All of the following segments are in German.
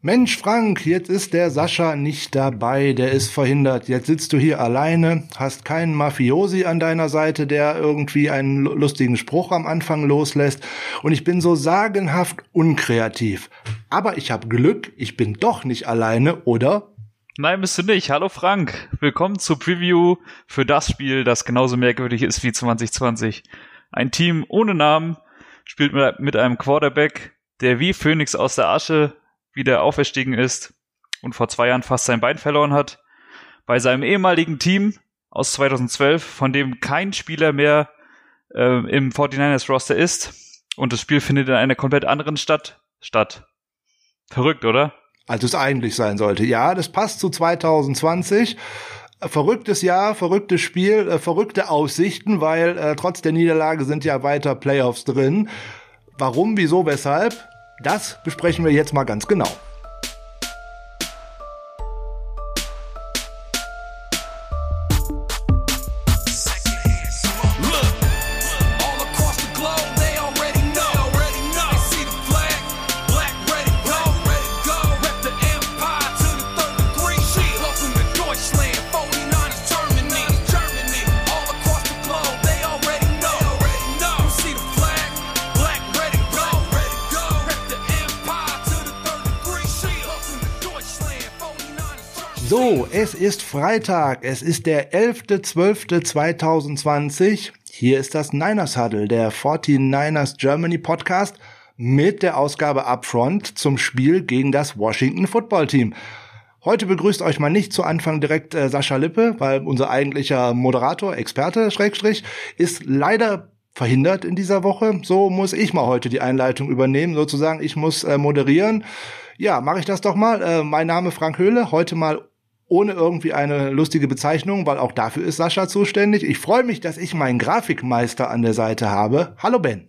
Mensch, Frank, jetzt ist der Sascha nicht dabei, der ist verhindert. Jetzt sitzt du hier alleine, hast keinen Mafiosi an deiner Seite, der irgendwie einen lustigen Spruch am Anfang loslässt. Und ich bin so sagenhaft unkreativ. Aber ich habe Glück, ich bin doch nicht alleine, oder? Nein, bist du nicht. Hallo Frank. Willkommen zur Preview für das Spiel, das genauso merkwürdig ist wie 2020. Ein Team ohne Namen spielt mit einem Quarterback, der wie Phoenix aus der Asche wieder auferstiegen ist und vor zwei Jahren fast sein Bein verloren hat. Bei seinem ehemaligen Team aus 2012, von dem kein Spieler mehr äh, im 49ers Roster ist. Und das Spiel findet in einer komplett anderen Stadt statt. Verrückt, oder? Als es eigentlich sein sollte. Ja, das passt zu 2020 verrücktes Jahr, verrücktes Spiel, äh, verrückte Aussichten, weil äh, trotz der Niederlage sind ja weiter Playoffs drin. Warum, wieso, weshalb? Das besprechen wir jetzt mal ganz genau. Ist Freitag. Es ist der 11.12.2020. Hier ist das Niners Huddle, der 49ers Germany Podcast mit der Ausgabe Upfront zum Spiel gegen das Washington Football Team. Heute begrüßt euch mal nicht zu Anfang direkt äh, Sascha Lippe, weil unser eigentlicher Moderator, Experte, Schrägstrich, ist leider verhindert in dieser Woche. So muss ich mal heute die Einleitung übernehmen, sozusagen. Ich muss äh, moderieren. Ja, mache ich das doch mal. Äh, mein Name Frank Höhle, heute mal ohne irgendwie eine lustige Bezeichnung, weil auch dafür ist Sascha zuständig. Ich freue mich, dass ich meinen Grafikmeister an der Seite habe. Hallo Ben.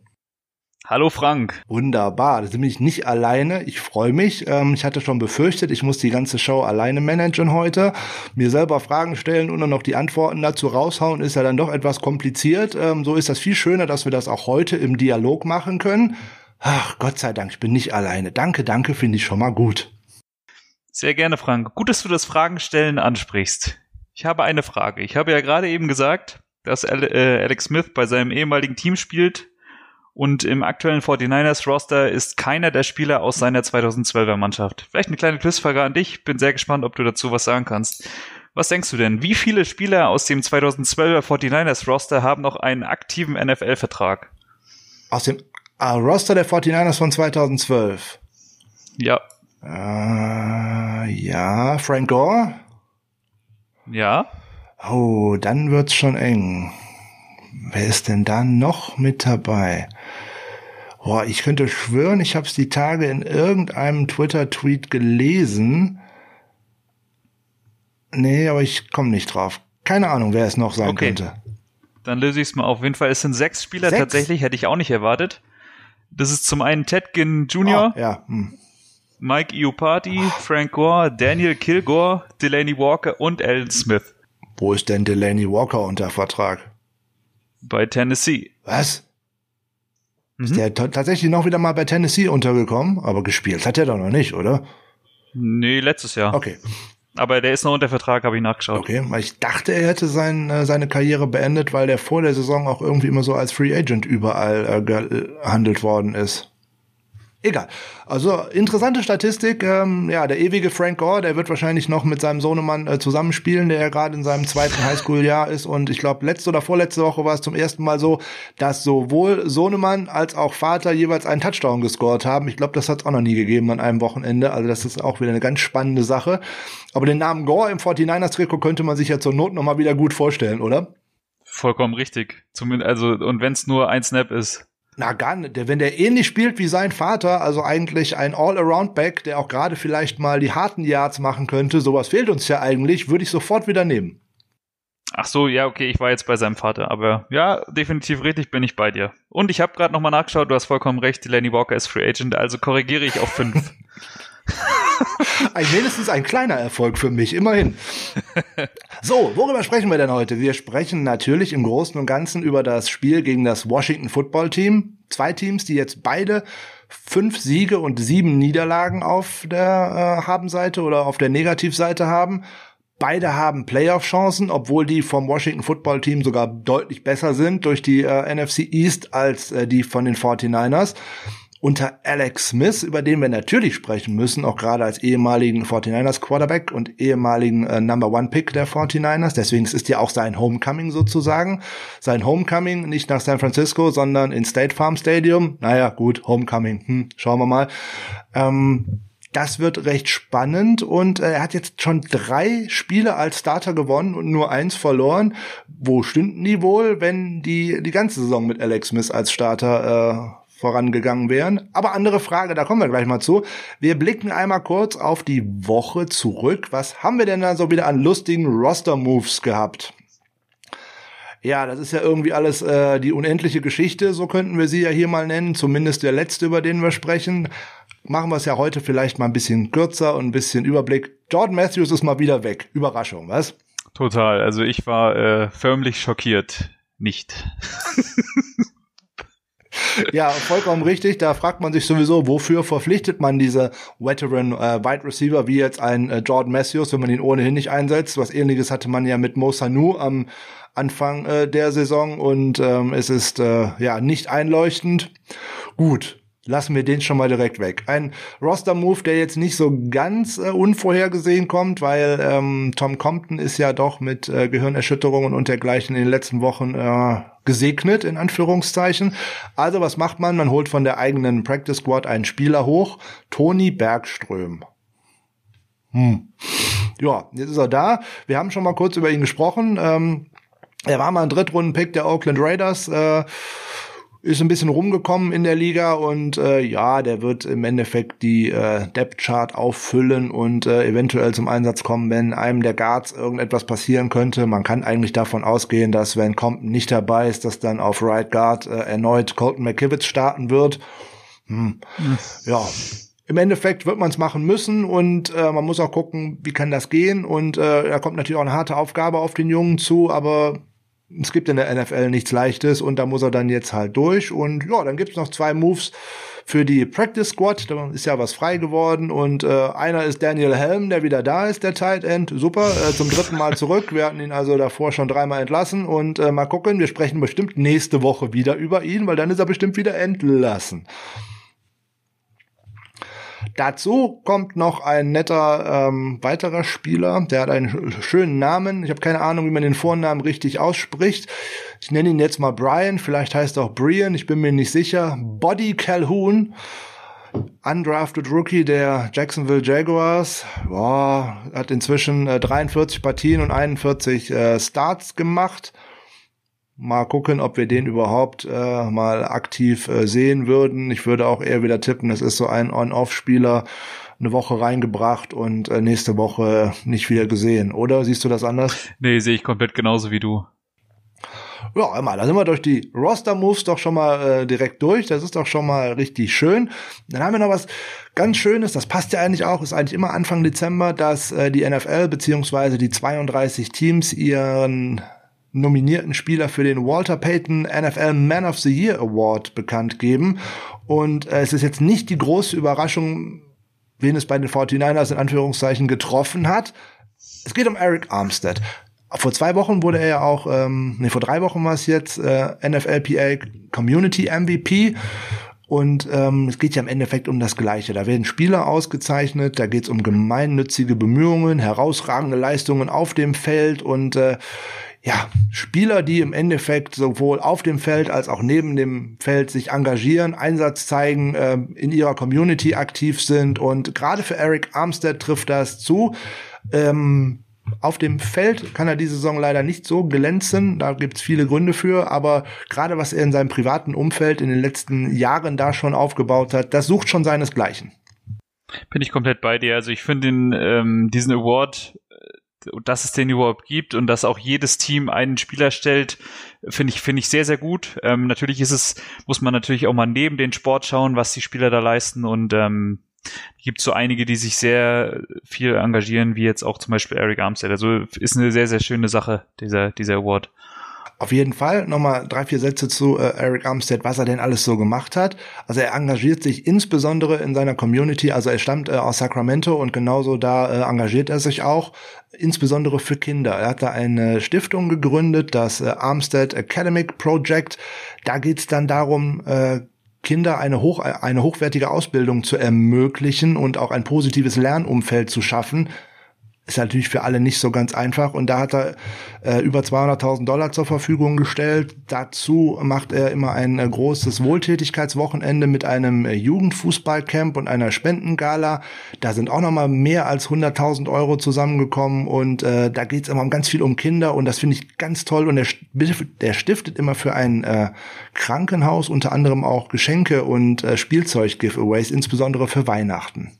Hallo Frank. Wunderbar, da sind ich nicht alleine. Ich freue mich. Ähm, ich hatte schon befürchtet, ich muss die ganze Show alleine managen heute. Mir selber Fragen stellen und dann noch die Antworten dazu raushauen, ist ja dann doch etwas kompliziert. Ähm, so ist das viel schöner, dass wir das auch heute im Dialog machen können. Ach, Gott sei Dank, ich bin nicht alleine. Danke, danke, finde ich schon mal gut. Sehr gerne, Frank. Gut, dass du das Fragenstellen ansprichst. Ich habe eine Frage. Ich habe ja gerade eben gesagt, dass äh, Alex Smith bei seinem ehemaligen Team spielt und im aktuellen 49ers Roster ist keiner der Spieler aus seiner 2012er Mannschaft. Vielleicht eine kleine Quizfrage an dich. Bin sehr gespannt, ob du dazu was sagen kannst. Was denkst du denn? Wie viele Spieler aus dem 2012er 49ers Roster haben noch einen aktiven NFL-Vertrag? Aus dem ah, Roster der 49ers von 2012? Ja. Äh, ja, Frank Gore? Ja. Oh, dann wird's schon eng. Wer ist denn da noch mit dabei? Boah, ich könnte schwören, ich habe es die Tage in irgendeinem Twitter-Tweet gelesen. Nee, aber ich komme nicht drauf. Keine Ahnung, wer es noch sein okay. könnte. Dann löse ich es mal auf jeden Fall. Es sind sechs Spieler sechs? tatsächlich, hätte ich auch nicht erwartet. Das ist zum einen Ted Ginn Jr., oh, ja. Hm. Mike Iupati, Frank Gore, Daniel Kilgore, Delaney Walker und Alan Smith. Wo ist denn Delaney Walker unter Vertrag? Bei Tennessee. Was? Mhm. Ist der tatsächlich noch wieder mal bei Tennessee untergekommen? Aber gespielt hat er doch noch nicht, oder? Nee, letztes Jahr. Okay. Aber der ist noch unter Vertrag, habe ich nachgeschaut. Okay, weil ich dachte, er hätte sein, äh, seine Karriere beendet, weil der vor der Saison auch irgendwie immer so als Free Agent überall äh, gehandelt worden ist. Egal. Also interessante Statistik. Ähm, ja, der ewige Frank Gore, der wird wahrscheinlich noch mit seinem Sohnemann äh, zusammenspielen, der ja gerade in seinem zweiten Highschool-Jahr ist. Und ich glaube, letzte oder vorletzte Woche war es zum ersten Mal so, dass sowohl Sohnemann als auch Vater jeweils einen Touchdown gescored haben. Ich glaube, das hat es auch noch nie gegeben an einem Wochenende. Also das ist auch wieder eine ganz spannende Sache. Aber den Namen Gore im 49ers-Trikot könnte man sich ja zur Not noch mal wieder gut vorstellen, oder? Vollkommen richtig. Zumindest, also, und wenn es nur ein Snap ist. Na gar nicht. Wenn der ähnlich spielt wie sein Vater, also eigentlich ein All-Around-Back, der auch gerade vielleicht mal die harten Yards machen könnte, sowas fehlt uns ja eigentlich, würde ich sofort wieder nehmen. Ach so, ja, okay, ich war jetzt bei seinem Vater, aber ja, definitiv richtig bin ich bei dir. Und ich habe gerade nochmal nachgeschaut, du hast vollkommen recht, Lenny Walker ist Free Agent, also korrigiere ich auf fünf. ein wenigstens ein kleiner Erfolg für mich, immerhin. So, worüber sprechen wir denn heute? Wir sprechen natürlich im Großen und Ganzen über das Spiel gegen das Washington Football Team. Zwei Teams, die jetzt beide fünf Siege und sieben Niederlagen auf der äh, Habenseite oder auf der Negativseite haben. Beide haben Playoff-Chancen, obwohl die vom Washington Football Team sogar deutlich besser sind durch die äh, NFC East als äh, die von den 49ers unter Alex Smith, über den wir natürlich sprechen müssen, auch gerade als ehemaligen 49ers Quarterback und ehemaligen äh, Number One Pick der 49ers. Deswegen ist ja auch sein Homecoming sozusagen. Sein Homecoming nicht nach San Francisco, sondern in State Farm Stadium. Naja, gut, Homecoming. Hm, schauen wir mal. Ähm, das wird recht spannend und äh, er hat jetzt schon drei Spiele als Starter gewonnen und nur eins verloren. Wo stünden die wohl, wenn die die ganze Saison mit Alex Smith als Starter äh, vorangegangen wären. Aber andere Frage, da kommen wir gleich mal zu. Wir blicken einmal kurz auf die Woche zurück. Was haben wir denn da so wieder an lustigen Roster-Moves gehabt? Ja, das ist ja irgendwie alles äh, die unendliche Geschichte, so könnten wir sie ja hier mal nennen, zumindest der letzte, über den wir sprechen. Machen wir es ja heute vielleicht mal ein bisschen kürzer und ein bisschen Überblick. Jordan Matthews ist mal wieder weg. Überraschung, was? Total. Also ich war äh, förmlich schockiert. Nicht. ja, vollkommen richtig. Da fragt man sich sowieso, wofür verpflichtet man diese Veteran äh, Wide Receiver wie jetzt ein äh, Jordan Matthews, wenn man ihn ohnehin nicht einsetzt. Was ähnliches hatte man ja mit Mo Sanu am Anfang äh, der Saison und ähm, es ist äh, ja nicht einleuchtend. Gut, lassen wir den schon mal direkt weg. Ein Roster-Move, der jetzt nicht so ganz äh, unvorhergesehen kommt, weil ähm, Tom Compton ist ja doch mit äh, Gehirnerschütterungen und dergleichen in den letzten Wochen äh, gesegnet, in Anführungszeichen. Also was macht man? Man holt von der eigenen Practice Squad einen Spieler hoch, Toni Bergström. Hm. Ja, jetzt ist er da. Wir haben schon mal kurz über ihn gesprochen. Ähm, er war mal ein Drittrunden-Pick der Oakland Raiders. Äh, ist ein bisschen rumgekommen in der Liga und äh, ja, der wird im Endeffekt die äh, Depth Chart auffüllen und äh, eventuell zum Einsatz kommen, wenn einem der Guards irgendetwas passieren könnte. Man kann eigentlich davon ausgehen, dass wenn Compton nicht dabei ist, dass dann auf Right Guard äh, erneut Colton McKivitz starten wird. Hm. Ja, im Endeffekt wird man es machen müssen und äh, man muss auch gucken, wie kann das gehen. Und äh, da kommt natürlich auch eine harte Aufgabe auf den Jungen zu, aber es gibt in der NFL nichts Leichtes und da muss er dann jetzt halt durch. Und ja, dann gibt's noch zwei Moves für die Practice Squad. Da ist ja was frei geworden. Und äh, einer ist Daniel Helm, der wieder da ist, der Tight End. Super, äh, zum dritten Mal zurück. Wir hatten ihn also davor schon dreimal entlassen. Und äh, mal gucken, wir sprechen bestimmt nächste Woche wieder über ihn, weil dann ist er bestimmt wieder entlassen. Dazu kommt noch ein netter ähm, weiterer Spieler, der hat einen schönen Namen. Ich habe keine Ahnung, wie man den Vornamen richtig ausspricht. Ich nenne ihn jetzt mal Brian, vielleicht heißt er auch Brian, ich bin mir nicht sicher. Body Calhoun, undrafted Rookie der Jacksonville Jaguars. Boah, hat inzwischen äh, 43 Partien und 41 äh, Starts gemacht. Mal gucken, ob wir den überhaupt äh, mal aktiv äh, sehen würden. Ich würde auch eher wieder tippen, das ist so ein On-Off-Spieler, eine Woche reingebracht und äh, nächste Woche nicht wieder gesehen. Oder siehst du das anders? Nee, sehe ich komplett genauso wie du. Ja, immer, da sind wir durch die Roster-Moves doch schon mal äh, direkt durch. Das ist doch schon mal richtig schön. Dann haben wir noch was ganz Schönes, das passt ja eigentlich auch, ist eigentlich immer Anfang Dezember, dass äh, die NFL beziehungsweise die 32 Teams ihren nominierten Spieler für den Walter Payton NFL Man of the Year Award bekannt geben. Und äh, es ist jetzt nicht die große Überraschung, wen es bei den 49ers in Anführungszeichen getroffen hat. Es geht um Eric Armstead. Vor zwei Wochen wurde er ja auch, ähm, nee, vor drei Wochen war es jetzt äh, NFLPA Community MVP. Und ähm, es geht ja im Endeffekt um das Gleiche. Da werden Spieler ausgezeichnet, da geht es um gemeinnützige Bemühungen, herausragende Leistungen auf dem Feld und äh, ja, Spieler, die im Endeffekt sowohl auf dem Feld als auch neben dem Feld sich engagieren, Einsatz zeigen, äh, in ihrer Community aktiv sind. Und gerade für Eric Armstead trifft das zu. Ähm, auf dem Feld kann er diese Saison leider nicht so glänzen. Da gibt's viele Gründe für. Aber gerade was er in seinem privaten Umfeld in den letzten Jahren da schon aufgebaut hat, das sucht schon seinesgleichen. Bin ich komplett bei dir. Also ich finde ähm, diesen Award dass es den überhaupt gibt und dass auch jedes Team einen Spieler stellt, finde ich, finde ich sehr, sehr gut. Ähm, natürlich ist es, muss man natürlich auch mal neben den Sport schauen, was die Spieler da leisten und ähm, gibt so einige, die sich sehr viel engagieren, wie jetzt auch zum Beispiel Eric Armstead. Also ist eine sehr, sehr schöne Sache, dieser, dieser Award. Auf jeden Fall nochmal drei, vier Sätze zu äh, Eric Armstead, was er denn alles so gemacht hat. Also er engagiert sich insbesondere in seiner Community, also er stammt äh, aus Sacramento und genauso da äh, engagiert er sich auch, insbesondere für Kinder. Er hat da eine Stiftung gegründet, das äh, Armstead Academic Project. Da geht's dann darum, äh, Kinder eine, hoch, eine hochwertige Ausbildung zu ermöglichen und auch ein positives Lernumfeld zu schaffen, ist natürlich für alle nicht so ganz einfach. Und da hat er äh, über 200.000 Dollar zur Verfügung gestellt. Dazu macht er immer ein äh, großes Wohltätigkeitswochenende mit einem äh, Jugendfußballcamp und einer Spendengala. Da sind auch noch mal mehr als 100.000 Euro zusammengekommen. Und äh, da geht es immer ganz viel um Kinder. Und das finde ich ganz toll. Und der, der stiftet immer für ein äh, Krankenhaus unter anderem auch Geschenke und äh, Spielzeug-Giveaways, insbesondere für Weihnachten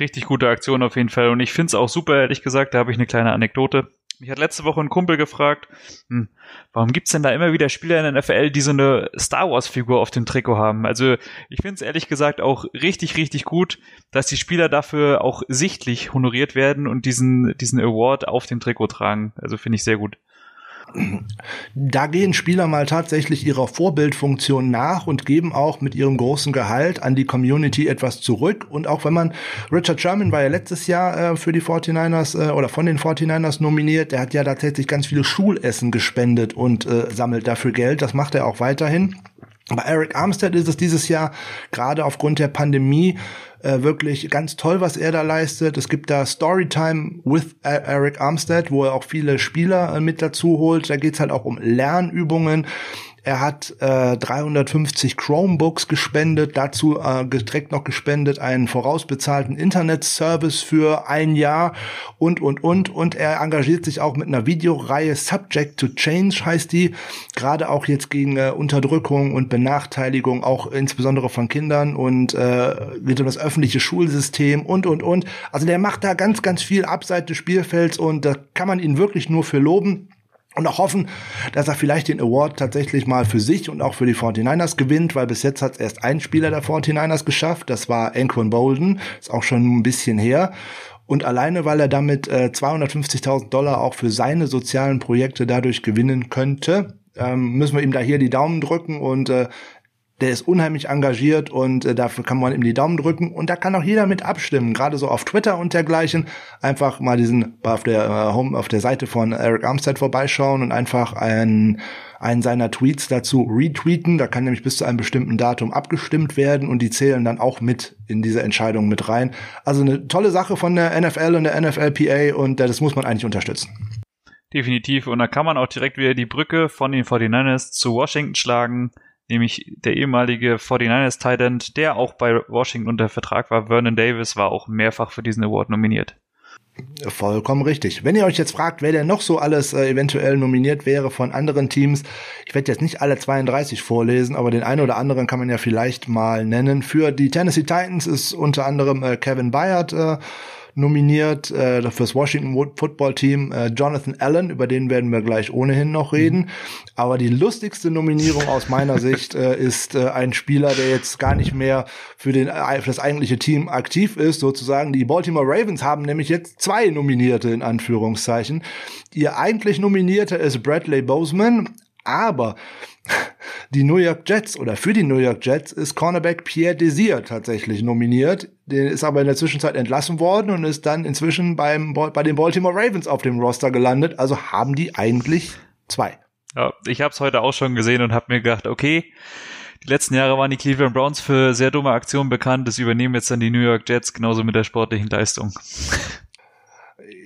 richtig gute Aktion auf jeden Fall. Und ich finde es auch super, ehrlich gesagt. Da habe ich eine kleine Anekdote. Mich hat letzte Woche ein Kumpel gefragt, hm, warum gibt's denn da immer wieder Spieler in der NFL, die so eine Star Wars-Figur auf dem Trikot haben? Also ich finde es ehrlich gesagt auch richtig, richtig gut, dass die Spieler dafür auch sichtlich honoriert werden und diesen, diesen Award auf dem Trikot tragen. Also finde ich sehr gut. Da gehen Spieler mal tatsächlich ihrer Vorbildfunktion nach und geben auch mit ihrem großen Gehalt an die Community etwas zurück. Und auch wenn man, Richard Sherman war ja letztes Jahr äh, für die 49ers äh, oder von den 49ers nominiert, der hat ja tatsächlich ganz viele Schulessen gespendet und äh, sammelt dafür Geld. Das macht er auch weiterhin. Bei Eric Armstead ist es dieses Jahr gerade aufgrund der Pandemie äh, wirklich ganz toll, was er da leistet. Es gibt da Storytime with Eric Armstead, wo er auch viele Spieler äh, mit dazu holt. Da geht's halt auch um Lernübungen. Er hat äh, 350 Chromebooks gespendet, dazu äh, direkt noch gespendet einen vorausbezahlten Internetservice für ein Jahr und, und, und. Und er engagiert sich auch mit einer Videoreihe Subject to Change heißt die, gerade auch jetzt gegen äh, Unterdrückung und Benachteiligung, auch insbesondere von Kindern und äh, geht um das öffentliche Schulsystem und, und, und. Also der macht da ganz, ganz viel abseits des Spielfelds und da kann man ihn wirklich nur für loben und auch hoffen, dass er vielleicht den Award tatsächlich mal für sich und auch für die 49ers gewinnt, weil bis jetzt hat es erst ein Spieler der 49ers geschafft, das war Anquan Bolden, ist auch schon ein bisschen her. Und alleine, weil er damit äh, 250.000 Dollar auch für seine sozialen Projekte dadurch gewinnen könnte, ähm, müssen wir ihm da hier die Daumen drücken und äh, der ist unheimlich engagiert und äh, dafür kann man ihm die Daumen drücken und da kann auch jeder mit abstimmen, gerade so auf Twitter und dergleichen. Einfach mal diesen auf der äh, Home auf der Seite von Eric Armstead vorbeischauen und einfach einen einen seiner Tweets dazu retweeten. Da kann nämlich bis zu einem bestimmten Datum abgestimmt werden und die zählen dann auch mit in diese Entscheidung mit rein. Also eine tolle Sache von der NFL und der NFLPA und äh, das muss man eigentlich unterstützen. Definitiv. Und da kann man auch direkt wieder die Brücke von den 49ers zu Washington schlagen nämlich der ehemalige 49ers Tight der auch bei Washington unter Vertrag war, Vernon Davis, war auch mehrfach für diesen Award nominiert. Vollkommen richtig. Wenn ihr euch jetzt fragt, wer denn noch so alles äh, eventuell nominiert wäre von anderen Teams, ich werde jetzt nicht alle 32 vorlesen, aber den einen oder anderen kann man ja vielleicht mal nennen. Für die Tennessee Titans ist unter anderem äh, Kevin Bayard äh, nominiert äh, fürs Washington Football Team äh, Jonathan Allen, über den werden wir gleich ohnehin noch reden. Mhm. Aber die lustigste Nominierung aus meiner Sicht äh, ist äh, ein Spieler, der jetzt gar nicht mehr für, den, äh, für das eigentliche Team aktiv ist, sozusagen. Die Baltimore Ravens haben nämlich jetzt zwei Nominierte in Anführungszeichen. Ihr eigentlich Nominierter ist Bradley Boseman, aber die New York Jets oder für die New York Jets ist Cornerback Pierre Desir tatsächlich nominiert. Der ist aber in der Zwischenzeit entlassen worden und ist dann inzwischen beim, bei den Baltimore Ravens auf dem Roster gelandet. Also haben die eigentlich zwei. Ja, ich habe es heute auch schon gesehen und habe mir gedacht, okay, die letzten Jahre waren die Cleveland Browns für sehr dumme Aktionen bekannt. Das übernehmen jetzt dann die New York Jets genauso mit der sportlichen Leistung.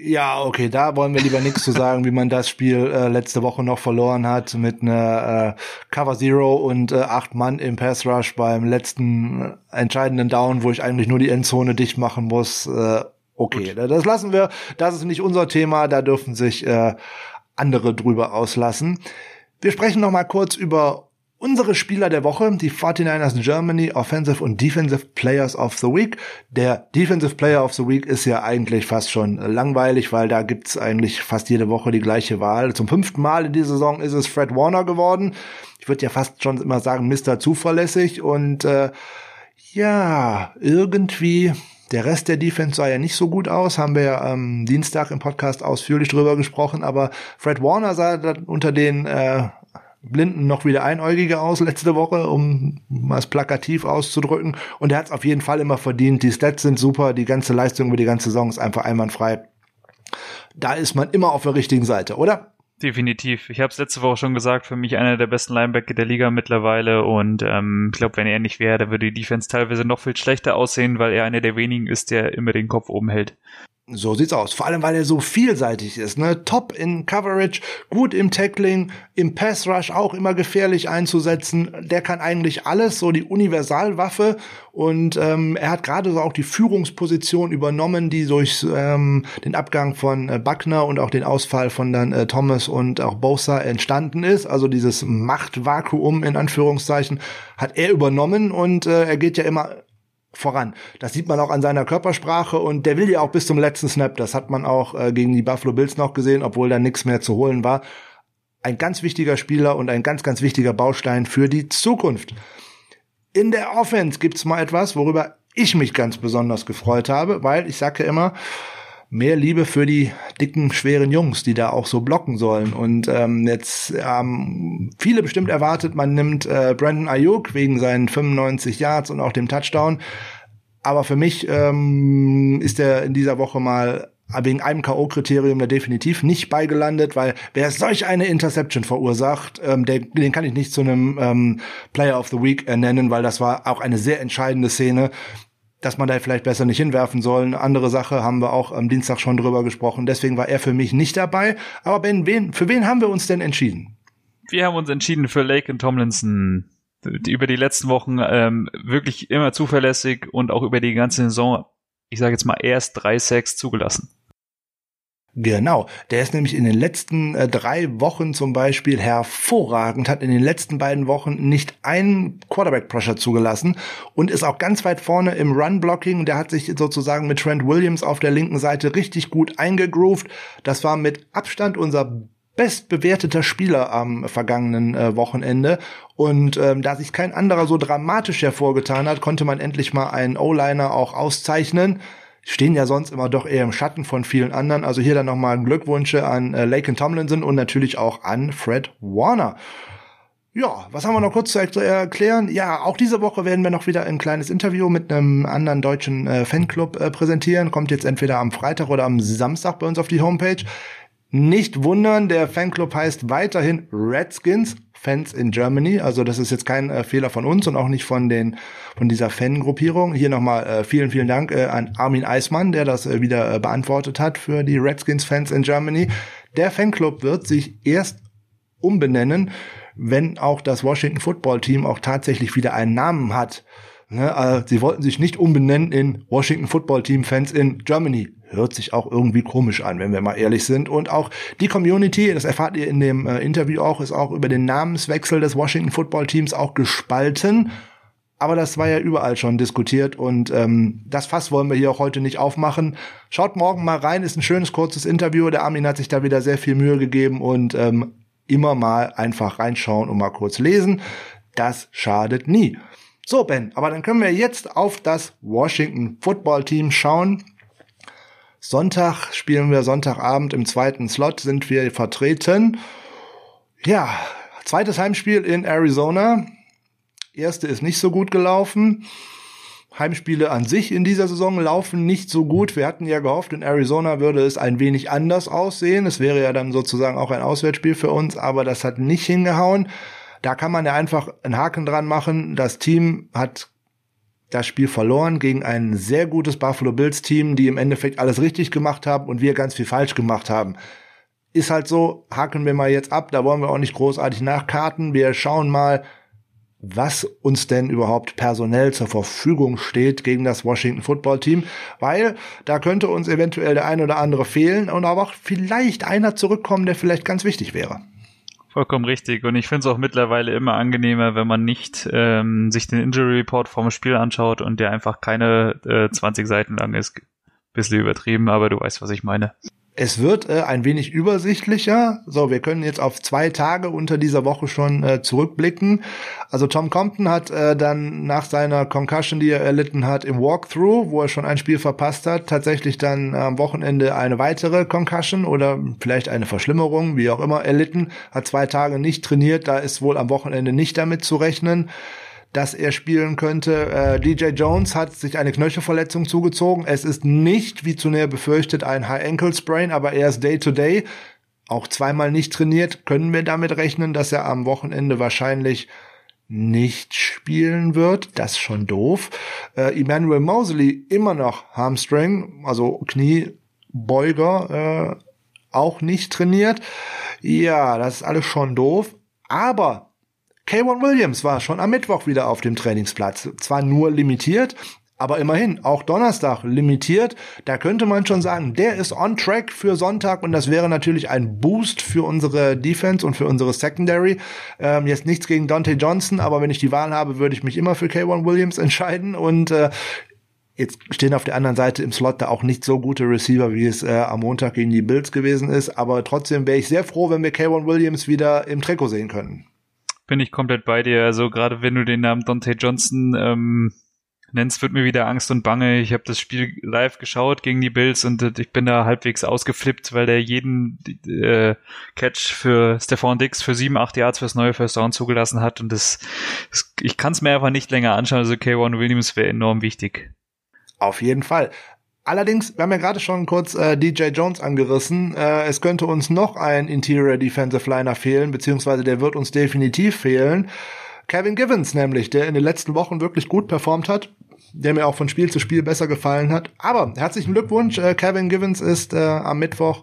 Ja, okay, da wollen wir lieber nichts zu sagen, wie man das Spiel äh, letzte Woche noch verloren hat mit einer äh, Cover Zero und äh, acht Mann im Pass Rush beim letzten entscheidenden Down, wo ich eigentlich nur die Endzone dicht machen muss. Äh, okay, Gut. das lassen wir. Das ist nicht unser Thema. Da dürfen sich äh, andere drüber auslassen. Wir sprechen noch mal kurz über Unsere Spieler der Woche, die 49ers Germany Offensive und Defensive Players of the Week. Der Defensive Player of the Week ist ja eigentlich fast schon langweilig, weil da gibt's eigentlich fast jede Woche die gleiche Wahl. Zum fünften Mal in dieser Saison ist es Fred Warner geworden. Ich würde ja fast schon immer sagen, Mr. Zuverlässig. Und äh, ja, irgendwie Der Rest der Defense sah ja nicht so gut aus, haben wir am Dienstag im Podcast ausführlich drüber gesprochen, aber Fred Warner sah unter den äh, Blinden noch wieder einäugiger aus letzte Woche, um es plakativ auszudrücken. Und er hat es auf jeden Fall immer verdient. Die Stats sind super, die ganze Leistung über die ganze Saison ist einfach einwandfrei. Da ist man immer auf der richtigen Seite, oder? Definitiv. Ich habe es letzte Woche schon gesagt, für mich einer der besten Linebacker der Liga mittlerweile. Und ähm, ich glaube, wenn er nicht wäre, dann würde die Defense teilweise noch viel schlechter aussehen, weil er einer der wenigen ist, der immer den Kopf oben hält. So sieht's aus. Vor allem, weil er so vielseitig ist, ne? Top in Coverage, gut im Tackling, im Pass Rush auch immer gefährlich einzusetzen. Der kann eigentlich alles, so die Universalwaffe. Und ähm, er hat gerade so auch die Führungsposition übernommen, die durch ähm, den Abgang von äh, Buckner und auch den Ausfall von dann äh, Thomas und auch Bosa entstanden ist. Also dieses Machtvakuum in Anführungszeichen hat er übernommen und äh, er geht ja immer voran. Das sieht man auch an seiner Körpersprache und der will ja auch bis zum letzten Snap. Das hat man auch äh, gegen die Buffalo Bills noch gesehen, obwohl da nichts mehr zu holen war. Ein ganz wichtiger Spieler und ein ganz, ganz wichtiger Baustein für die Zukunft. In der Offense gibt's mal etwas, worüber ich mich ganz besonders gefreut habe, weil ich sage ja immer, mehr Liebe für die dicken, schweren Jungs, die da auch so blocken sollen. Und ähm, jetzt haben ähm, viele bestimmt erwartet, man nimmt äh, Brandon Ayuk wegen seinen 95 Yards und auch dem Touchdown. Aber für mich ähm, ist er in dieser Woche mal wegen einem K.O.-Kriterium da definitiv nicht beigelandet, weil wer solch eine Interception verursacht, ähm, der, den kann ich nicht zu einem ähm, Player of the Week äh, nennen, weil das war auch eine sehr entscheidende Szene dass man da vielleicht besser nicht hinwerfen soll. Eine andere Sache haben wir auch am Dienstag schon drüber gesprochen. Deswegen war er für mich nicht dabei. Aber Ben, wen, für wen haben wir uns denn entschieden? Wir haben uns entschieden für Lake und Tomlinson. Über die letzten Wochen ähm, wirklich immer zuverlässig und auch über die ganze Saison, ich sage jetzt mal, erst drei Sacks zugelassen. Genau, der ist nämlich in den letzten äh, drei Wochen zum Beispiel hervorragend, hat in den letzten beiden Wochen nicht einen Quarterback-Pressure zugelassen und ist auch ganz weit vorne im Run-Blocking. Der hat sich sozusagen mit Trent Williams auf der linken Seite richtig gut eingegroovt. Das war mit Abstand unser bestbewerteter Spieler am vergangenen äh, Wochenende. Und ähm, da sich kein anderer so dramatisch hervorgetan hat, konnte man endlich mal einen O-Liner auch auszeichnen stehen ja sonst immer doch eher im Schatten von vielen anderen. Also hier dann nochmal Glückwünsche an äh, Laken Tomlinson und natürlich auch an Fred Warner. Ja, was haben wir noch kurz zu erklären? Ja, auch diese Woche werden wir noch wieder ein kleines Interview mit einem anderen deutschen äh, Fanclub äh, präsentieren. Kommt jetzt entweder am Freitag oder am Samstag bei uns auf die Homepage. Nicht wundern, der Fanclub heißt weiterhin Redskins Fans in Germany. Also das ist jetzt kein äh, Fehler von uns und auch nicht von den von dieser Fangruppierung. Hier nochmal äh, vielen vielen Dank äh, an Armin Eismann, der das äh, wieder äh, beantwortet hat für die Redskins Fans in Germany. Der Fanclub wird sich erst umbenennen, wenn auch das Washington Football Team auch tatsächlich wieder einen Namen hat. Ne, äh, sie wollten sich nicht umbenennen in Washington Football Team Fans in Germany. Hört sich auch irgendwie komisch an, wenn wir mal ehrlich sind. Und auch die Community, das erfahrt ihr in dem äh, Interview auch, ist auch über den Namenswechsel des Washington Football Teams auch gespalten. Aber das war ja überall schon diskutiert und ähm, das Fass wollen wir hier auch heute nicht aufmachen. Schaut morgen mal rein, ist ein schönes kurzes Interview. Der Armin hat sich da wieder sehr viel Mühe gegeben und ähm, immer mal einfach reinschauen und mal kurz lesen. Das schadet nie. So, Ben, aber dann können wir jetzt auf das Washington Football Team schauen. Sonntag spielen wir Sonntagabend im zweiten Slot sind wir vertreten. Ja, zweites Heimspiel in Arizona. Erste ist nicht so gut gelaufen. Heimspiele an sich in dieser Saison laufen nicht so gut. Wir hatten ja gehofft, in Arizona würde es ein wenig anders aussehen. Es wäre ja dann sozusagen auch ein Auswärtsspiel für uns, aber das hat nicht hingehauen. Da kann man ja einfach einen Haken dran machen. Das Team hat das Spiel verloren gegen ein sehr gutes Buffalo Bills Team, die im Endeffekt alles richtig gemacht haben und wir ganz viel falsch gemacht haben. Ist halt so, haken wir mal jetzt ab, da wollen wir auch nicht großartig nachkarten. Wir schauen mal, was uns denn überhaupt personell zur Verfügung steht gegen das Washington Football Team, weil da könnte uns eventuell der ein oder andere fehlen und aber auch vielleicht einer zurückkommen, der vielleicht ganz wichtig wäre. Vollkommen richtig. Und ich finde es auch mittlerweile immer angenehmer, wenn man nicht ähm, sich den Injury Report vom Spiel anschaut und der einfach keine äh, 20 Seiten lang ist. Bisschen übertrieben, aber du weißt, was ich meine. Es wird äh, ein wenig übersichtlicher. So, wir können jetzt auf zwei Tage unter dieser Woche schon äh, zurückblicken. Also Tom Compton hat äh, dann nach seiner Concussion, die er erlitten hat im Walkthrough, wo er schon ein Spiel verpasst hat, tatsächlich dann am Wochenende eine weitere Concussion oder vielleicht eine Verschlimmerung, wie auch immer, erlitten. Hat zwei Tage nicht trainiert. Da ist wohl am Wochenende nicht damit zu rechnen dass er spielen könnte. Äh, DJ Jones hat sich eine Knöchelverletzung zugezogen. Es ist nicht, wie zunächst befürchtet, ein High Ankle Sprain, aber er ist Day to Day. Auch zweimal nicht trainiert. Können wir damit rechnen, dass er am Wochenende wahrscheinlich nicht spielen wird. Das ist schon doof. Äh, Emmanuel Mosley immer noch Hamstring, also Kniebeuger, äh, auch nicht trainiert. Ja, das ist alles schon doof. Aber K1 Williams war schon am Mittwoch wieder auf dem Trainingsplatz. Zwar nur limitiert, aber immerhin, auch Donnerstag limitiert. Da könnte man schon sagen, der ist on track für Sonntag und das wäre natürlich ein Boost für unsere Defense und für unsere Secondary. Ähm, jetzt nichts gegen Dante Johnson, aber wenn ich die Wahl habe, würde ich mich immer für K1 Williams entscheiden und äh, Jetzt stehen auf der anderen Seite im Slot da auch nicht so gute Receiver, wie es äh, am Montag gegen die Bills gewesen ist. Aber trotzdem wäre ich sehr froh, wenn wir K1 Williams wieder im Trikot sehen können bin ich komplett bei dir. Also gerade wenn du den Namen Dante Johnson ähm, nennst, wird mir wieder Angst und Bange. Ich habe das Spiel live geschaut gegen die Bills und äh, ich bin da halbwegs ausgeflippt, weil der jeden äh, Catch für Stefan Dix für sieben, acht Yards fürs neue First Down zugelassen hat und das, das ich kann es mir einfach nicht länger anschauen. Also K1 Williams wäre enorm wichtig. Auf jeden Fall. Allerdings, wir haben ja gerade schon kurz äh, DJ Jones angerissen. Äh, es könnte uns noch ein Interior Defensive Liner fehlen, beziehungsweise der wird uns definitiv fehlen. Kevin Givens nämlich, der in den letzten Wochen wirklich gut performt hat, der mir auch von Spiel zu Spiel besser gefallen hat. Aber herzlichen Glückwunsch, äh, Kevin Givens ist äh, am Mittwoch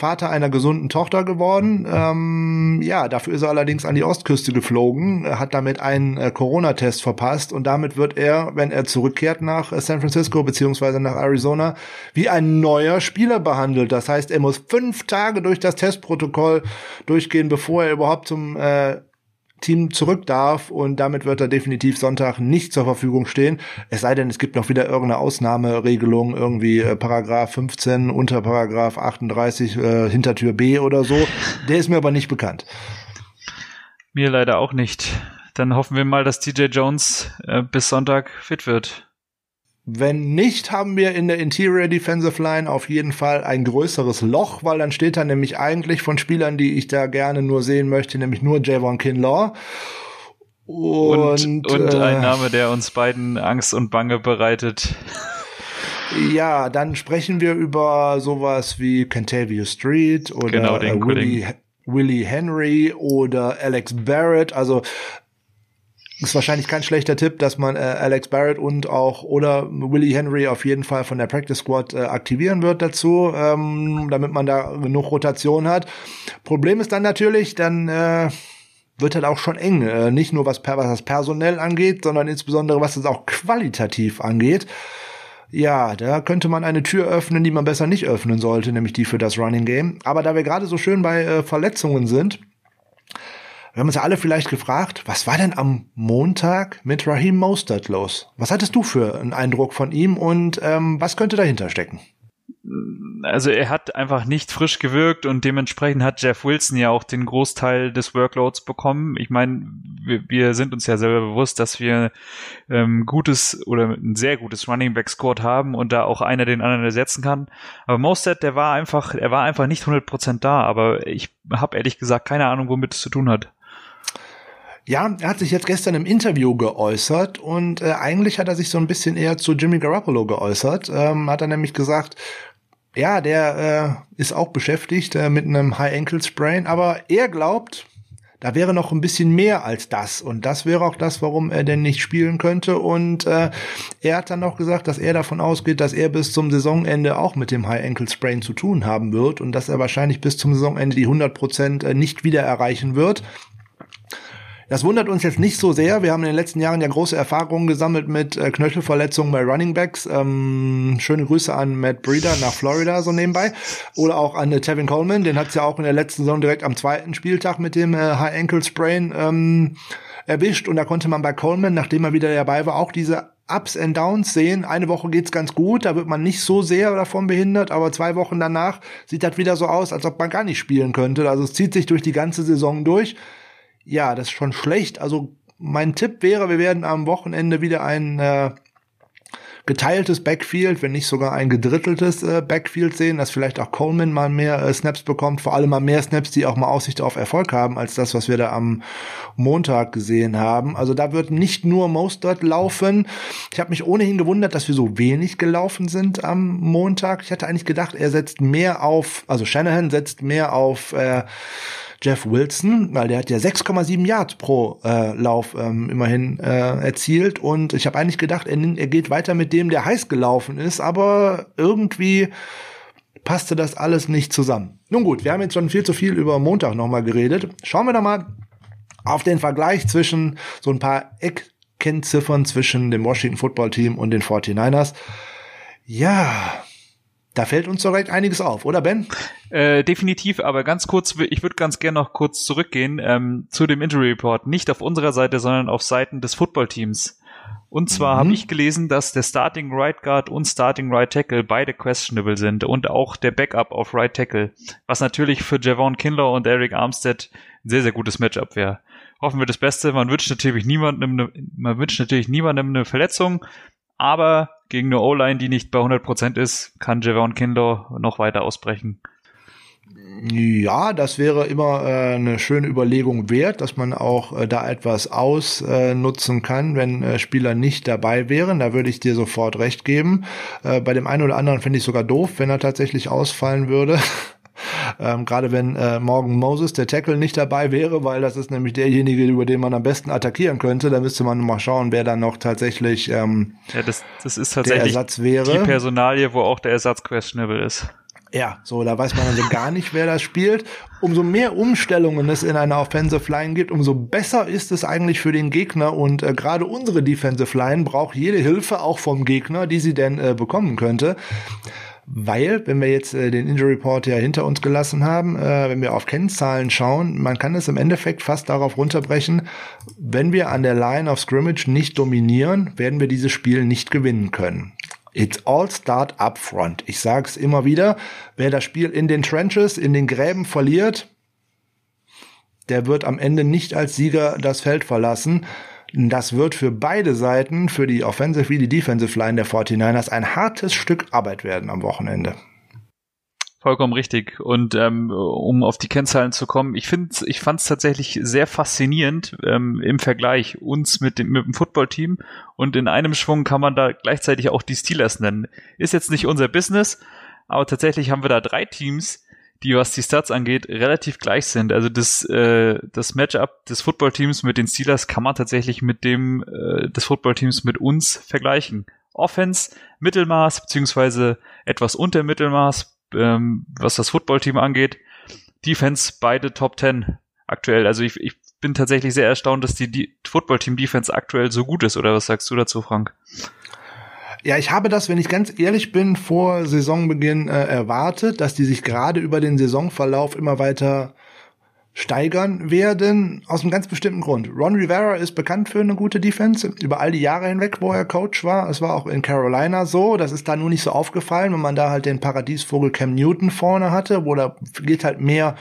Vater einer gesunden Tochter geworden. Ähm, ja, dafür ist er allerdings an die Ostküste geflogen, hat damit einen äh, Corona-Test verpasst und damit wird er, wenn er zurückkehrt nach äh, San Francisco beziehungsweise nach Arizona, wie ein neuer Spieler behandelt. Das heißt, er muss fünf Tage durch das Testprotokoll durchgehen, bevor er überhaupt zum äh, Team zurück darf und damit wird er definitiv Sonntag nicht zur Verfügung stehen. Es sei denn, es gibt noch wieder irgendeine Ausnahmeregelung, irgendwie äh, Paragraph 15 unter Paragraph 38 äh, Hintertür B oder so. Der ist mir aber nicht bekannt. Mir leider auch nicht. Dann hoffen wir mal, dass TJ Jones äh, bis Sonntag fit wird. Wenn nicht, haben wir in der Interior Defensive Line auf jeden Fall ein größeres Loch, weil dann steht da nämlich eigentlich von Spielern, die ich da gerne nur sehen möchte, nämlich nur Javon Kinlaw. Und, und, und äh, ein Name, der uns beiden Angst und Bange bereitet. Ja, dann sprechen wir über sowas wie Cantavio Street oder genau, äh, Willie, Willie Henry oder Alex Barrett. Also ist wahrscheinlich kein schlechter Tipp, dass man äh, Alex Barrett und auch oder Willie Henry auf jeden Fall von der Practice Squad äh, aktivieren wird dazu, ähm, damit man da genug Rotation hat. Problem ist dann natürlich, dann äh, wird halt auch schon eng, äh, nicht nur was, was das personell angeht, sondern insbesondere was es auch qualitativ angeht. Ja, da könnte man eine Tür öffnen, die man besser nicht öffnen sollte, nämlich die für das Running Game. Aber da wir gerade so schön bei äh, Verletzungen sind, wir haben uns ja alle vielleicht gefragt, was war denn am Montag mit Raheem Mostert los? Was hattest du für einen Eindruck von ihm und ähm, was könnte dahinter stecken? Also er hat einfach nicht frisch gewirkt und dementsprechend hat Jeff Wilson ja auch den Großteil des Workloads bekommen. Ich meine, wir, wir sind uns ja selber bewusst, dass wir ähm, gutes oder ein sehr gutes Running Back Squad haben und da auch einer den anderen ersetzen kann. Aber Mostert, der war einfach, er war einfach nicht 100% da. Aber ich habe ehrlich gesagt keine Ahnung, womit es zu tun hat. Ja, er hat sich jetzt gestern im Interview geäußert und äh, eigentlich hat er sich so ein bisschen eher zu Jimmy Garoppolo geäußert. Ähm, hat er nämlich gesagt, ja, der äh, ist auch beschäftigt äh, mit einem High Ankle Sprain, aber er glaubt, da wäre noch ein bisschen mehr als das und das wäre auch das, warum er denn nicht spielen könnte und äh, er hat dann noch gesagt, dass er davon ausgeht, dass er bis zum Saisonende auch mit dem High Ankle Sprain zu tun haben wird und dass er wahrscheinlich bis zum Saisonende die 100 Prozent äh, nicht wieder erreichen wird. Das wundert uns jetzt nicht so sehr. Wir haben in den letzten Jahren ja große Erfahrungen gesammelt mit äh, Knöchelverletzungen bei Running Backs. Ähm, schöne Grüße an Matt Breeder nach Florida so nebenbei. Oder auch an äh, Tevin Coleman. Den hat es ja auch in der letzten Saison direkt am zweiten Spieltag mit dem äh, High Ankle Sprain ähm, erwischt. Und da konnte man bei Coleman, nachdem er wieder dabei war, auch diese Ups and Downs sehen. Eine Woche geht's ganz gut, da wird man nicht so sehr davon behindert, aber zwei Wochen danach sieht das wieder so aus, als ob man gar nicht spielen könnte. Also es zieht sich durch die ganze Saison durch. Ja, das ist schon schlecht. Also mein Tipp wäre, wir werden am Wochenende wieder ein äh, geteiltes Backfield, wenn nicht sogar ein gedritteltes äh, Backfield sehen, dass vielleicht auch Coleman mal mehr äh, Snaps bekommt, vor allem mal mehr Snaps, die auch mal Aussicht auf Erfolg haben, als das, was wir da am Montag gesehen haben. Also da wird nicht nur Mostert laufen. Ich habe mich ohnehin gewundert, dass wir so wenig gelaufen sind am Montag. Ich hatte eigentlich gedacht, er setzt mehr auf, also Shanahan setzt mehr auf äh, Jeff Wilson, weil der hat ja 6,7 Yards pro äh, Lauf ähm, immerhin äh, erzielt und ich habe eigentlich gedacht, er, er geht weiter mit dem, der heiß gelaufen ist, aber irgendwie passte das alles nicht zusammen. Nun gut, wir haben jetzt schon viel zu viel über Montag nochmal geredet. Schauen wir doch mal auf den Vergleich zwischen so ein paar Eckkennziffern zwischen dem Washington Football Team und den 49ers. Ja, da fällt uns direkt einiges auf, oder Ben? Äh, definitiv, aber ganz kurz, ich würde ganz gerne noch kurz zurückgehen ähm, zu dem Injury Report. Nicht auf unserer Seite, sondern auf Seiten des Footballteams. Und zwar mhm. habe ich gelesen, dass der Starting Right Guard und Starting Right Tackle beide questionable sind und auch der Backup auf Right Tackle, was natürlich für Javon Kindler und Eric Armstead ein sehr, sehr gutes Matchup wäre. Hoffen wir das Beste. Man wünscht natürlich niemandem, eine, man wünscht natürlich niemandem eine Verletzung, aber gegen eine O-Line, die nicht bei 100% ist, kann Javon Kindler noch weiter ausbrechen. Ja, das wäre immer äh, eine schöne Überlegung wert, dass man auch äh, da etwas ausnutzen äh, kann, wenn äh, Spieler nicht dabei wären. Da würde ich dir sofort recht geben. Äh, bei dem einen oder anderen finde ich sogar doof, wenn er tatsächlich ausfallen würde. Ähm, Gerade wenn äh, Morgan Moses, der Tackle, nicht dabei wäre, weil das ist nämlich derjenige, über den man am besten attackieren könnte. Da müsste man mal schauen, wer dann noch tatsächlich ähm, ja, das, das ist tatsächlich der Ersatz wäre. Die Personalie, wo auch der Ersatz questionable ist. Ja, so, da weiß man also gar nicht, wer das spielt. Umso mehr Umstellungen es in einer Offensive Line gibt, umso besser ist es eigentlich für den Gegner. Und äh, gerade unsere Defensive Line braucht jede Hilfe auch vom Gegner, die sie denn äh, bekommen könnte weil, wenn wir jetzt äh, den Injury Report ja hinter uns gelassen haben, äh, wenn wir auf Kennzahlen schauen, man kann es im Endeffekt fast darauf runterbrechen, wenn wir an der Line of Scrimmage nicht dominieren, werden wir dieses Spiel nicht gewinnen können. It's all start up front. Ich sage es immer wieder, wer das Spiel in den Trenches, in den Gräben verliert, der wird am Ende nicht als Sieger das Feld verlassen. Das wird für beide Seiten, für die Offensive wie die Defensive Line der 49ers, ein hartes Stück Arbeit werden am Wochenende. Vollkommen richtig. Und ähm, um auf die Kennzahlen zu kommen, ich finde, ich fand es tatsächlich sehr faszinierend ähm, im Vergleich uns mit dem, mit dem Footballteam. Und in einem Schwung kann man da gleichzeitig auch die Steelers nennen. Ist jetzt nicht unser Business, aber tatsächlich haben wir da drei Teams, die, was die Stats angeht, relativ gleich sind. Also das, äh, das Matchup des Footballteams mit den Steelers kann man tatsächlich mit dem äh, des Footballteams mit uns vergleichen. Offense Mittelmaß beziehungsweise etwas unter Mittelmaß, ähm, was das Footballteam angeht. Defense beide Top 10 aktuell. Also ich, ich bin tatsächlich sehr erstaunt, dass die, die Footballteam Defense aktuell so gut ist. Oder was sagst du dazu, Frank? Ja, ich habe das, wenn ich ganz ehrlich bin, vor Saisonbeginn äh, erwartet, dass die sich gerade über den Saisonverlauf immer weiter steigern werden, aus einem ganz bestimmten Grund. Ron Rivera ist bekannt für eine gute Defense, über all die Jahre hinweg, wo er Coach war. Es war auch in Carolina so, das ist da nur nicht so aufgefallen, wenn man da halt den Paradiesvogel Cam Newton vorne hatte, wo da geht halt mehr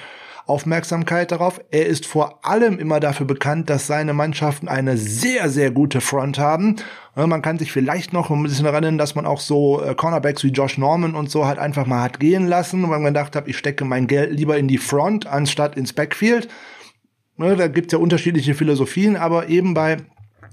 Aufmerksamkeit darauf. Er ist vor allem immer dafür bekannt, dass seine Mannschaften eine sehr, sehr gute Front haben. Man kann sich vielleicht noch ein bisschen erinnern, dass man auch so äh, Cornerbacks wie Josh Norman und so halt einfach mal hat gehen lassen, weil man gedacht hat, ich stecke mein Geld lieber in die Front anstatt ins Backfield. Da gibt's ja unterschiedliche Philosophien, aber eben bei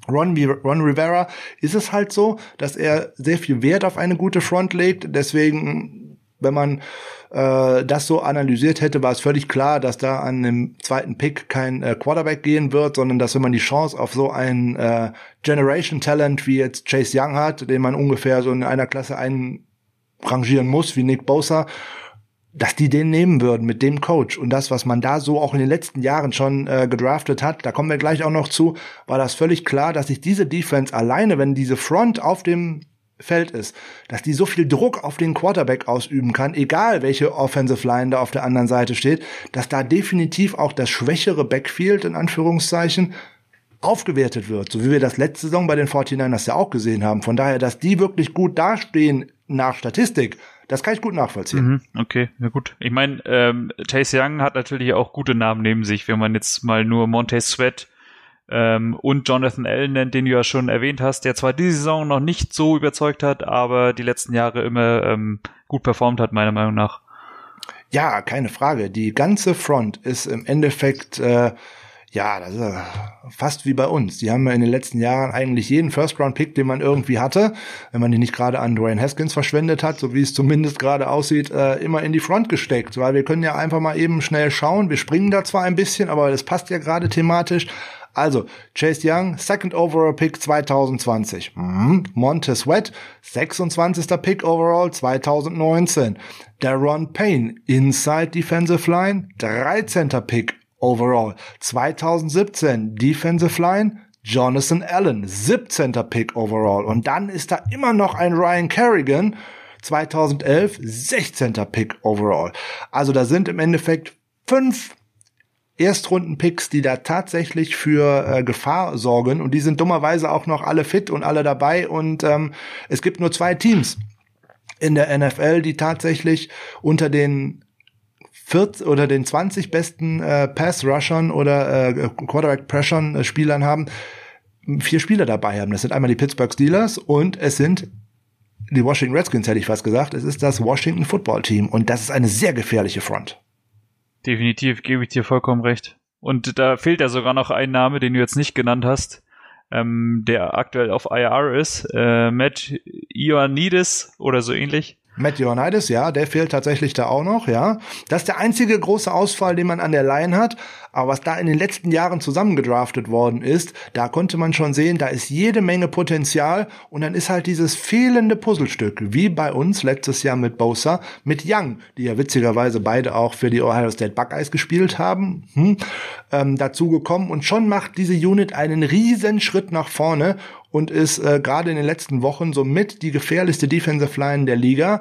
Ron, Ron Rivera ist es halt so, dass er sehr viel Wert auf eine gute Front legt. Deswegen, wenn man äh, das so analysiert hätte, war es völlig klar, dass da an dem zweiten Pick kein äh, Quarterback gehen wird, sondern dass wenn man die Chance auf so ein äh, Generation Talent wie jetzt Chase Young hat, den man ungefähr so in einer Klasse einrangieren muss, wie Nick Bosa, dass die den nehmen würden mit dem Coach. Und das, was man da so auch in den letzten Jahren schon äh, gedraftet hat, da kommen wir gleich auch noch zu, war das völlig klar, dass sich diese Defense alleine, wenn diese Front auf dem Feld ist, dass die so viel Druck auf den Quarterback ausüben kann, egal welche Offensive Line da auf der anderen Seite steht, dass da definitiv auch das schwächere Backfield in Anführungszeichen aufgewertet wird, so wie wir das letzte Saison bei den 49ers ja auch gesehen haben. Von daher, dass die wirklich gut dastehen nach Statistik, das kann ich gut nachvollziehen. Mhm, okay, na gut. Ich meine, ähm, Chase Young hat natürlich auch gute Namen neben sich, wenn man jetzt mal nur Monte Sweat ähm, und Jonathan Allen nennt, den du ja schon erwähnt hast, der zwar diese Saison noch nicht so überzeugt hat, aber die letzten Jahre immer ähm, gut performt hat, meiner Meinung nach. Ja, keine Frage. Die ganze Front ist im Endeffekt äh, ja, das ist fast wie bei uns. Die haben ja in den letzten Jahren eigentlich jeden First-Round-Pick, den man irgendwie hatte, wenn man den nicht gerade an Dwayne Haskins verschwendet hat, so wie es zumindest gerade aussieht, äh, immer in die Front gesteckt. Weil wir können ja einfach mal eben schnell schauen. Wir springen da zwar ein bisschen, aber das passt ja gerade thematisch. Also, Chase Young, Second Overall Pick 2020. Mhm. Montez Sweat, 26. Pick Overall 2019. Daron Payne, Inside Defensive Line, 13. Pick Overall. 2017 Defensive Line, Jonathan Allen, 17. Pick Overall. Und dann ist da immer noch ein Ryan Kerrigan, 2011 16. Pick Overall. Also da sind im Endeffekt fünf Erstrunden-Picks, die da tatsächlich für äh, Gefahr sorgen. Und die sind dummerweise auch noch alle fit und alle dabei. Und ähm, es gibt nur zwei Teams in der NFL, die tatsächlich unter den 40 oder den 20 besten äh, Pass-Rushern oder äh, Quarterback-Pressure-Spielern haben, vier Spieler dabei haben. Das sind einmal die Pittsburgh Steelers und es sind die Washington Redskins, hätte ich fast gesagt. Es ist das Washington Football Team und das ist eine sehr gefährliche Front. Definitiv gebe ich dir vollkommen recht. Und da fehlt ja sogar noch ein Name, den du jetzt nicht genannt hast, ähm, der aktuell auf IR ist, äh, Matt Ioannidis oder so ähnlich. Matt Ioannidis, ja, der fehlt tatsächlich da auch noch, ja. Das ist der einzige große Ausfall, den man an der Line hat. Aber was da in den letzten Jahren zusammengedraftet worden ist, da konnte man schon sehen, da ist jede Menge Potenzial und dann ist halt dieses fehlende Puzzlestück, wie bei uns letztes Jahr mit Bosa, mit Young, die ja witzigerweise beide auch für die Ohio State Buckeyes gespielt haben, hm, ähm, dazu und schon macht diese Unit einen riesen Schritt nach vorne und ist äh, gerade in den letzten Wochen somit die gefährlichste Defensive Line der Liga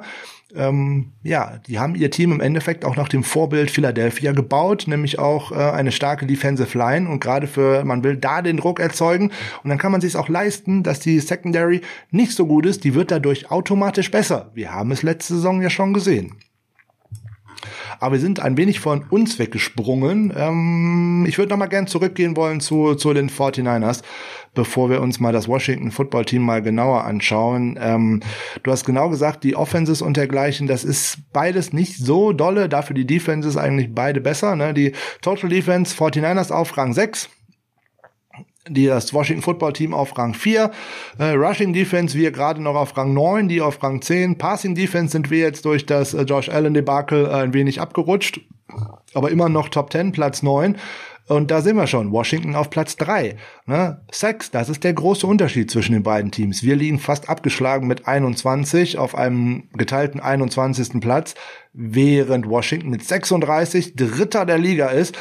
ähm, ja, die haben ihr Team im Endeffekt auch nach dem Vorbild Philadelphia gebaut, nämlich auch äh, eine starke Defensive Line und gerade für, man will da den Druck erzeugen und dann kann man sich auch leisten, dass die Secondary nicht so gut ist, die wird dadurch automatisch besser. Wir haben es letzte Saison ja schon gesehen. Aber wir sind ein wenig von uns weggesprungen. Ähm, ich würde noch mal gern zurückgehen wollen zu, zu den 49ers bevor wir uns mal das Washington Football Team mal genauer anschauen. Ähm, du hast genau gesagt, die Offenses und dergleichen, das ist beides nicht so dolle, dafür die Defenses eigentlich beide besser. Ne? Die Total Defense 49ers auf Rang 6, die das Washington Football Team auf Rang 4, äh, Rushing Defense wir gerade noch auf Rang 9, die auf Rang 10, Passing Defense sind wir jetzt durch das äh, Josh Allen Debakel äh, ein wenig abgerutscht, aber immer noch Top 10, Platz 9. Und da sind wir schon. Washington auf Platz drei. Ne? Sex, das ist der große Unterschied zwischen den beiden Teams. Wir liegen fast abgeschlagen mit 21 auf einem geteilten 21. Platz, während Washington mit 36 Dritter der Liga ist.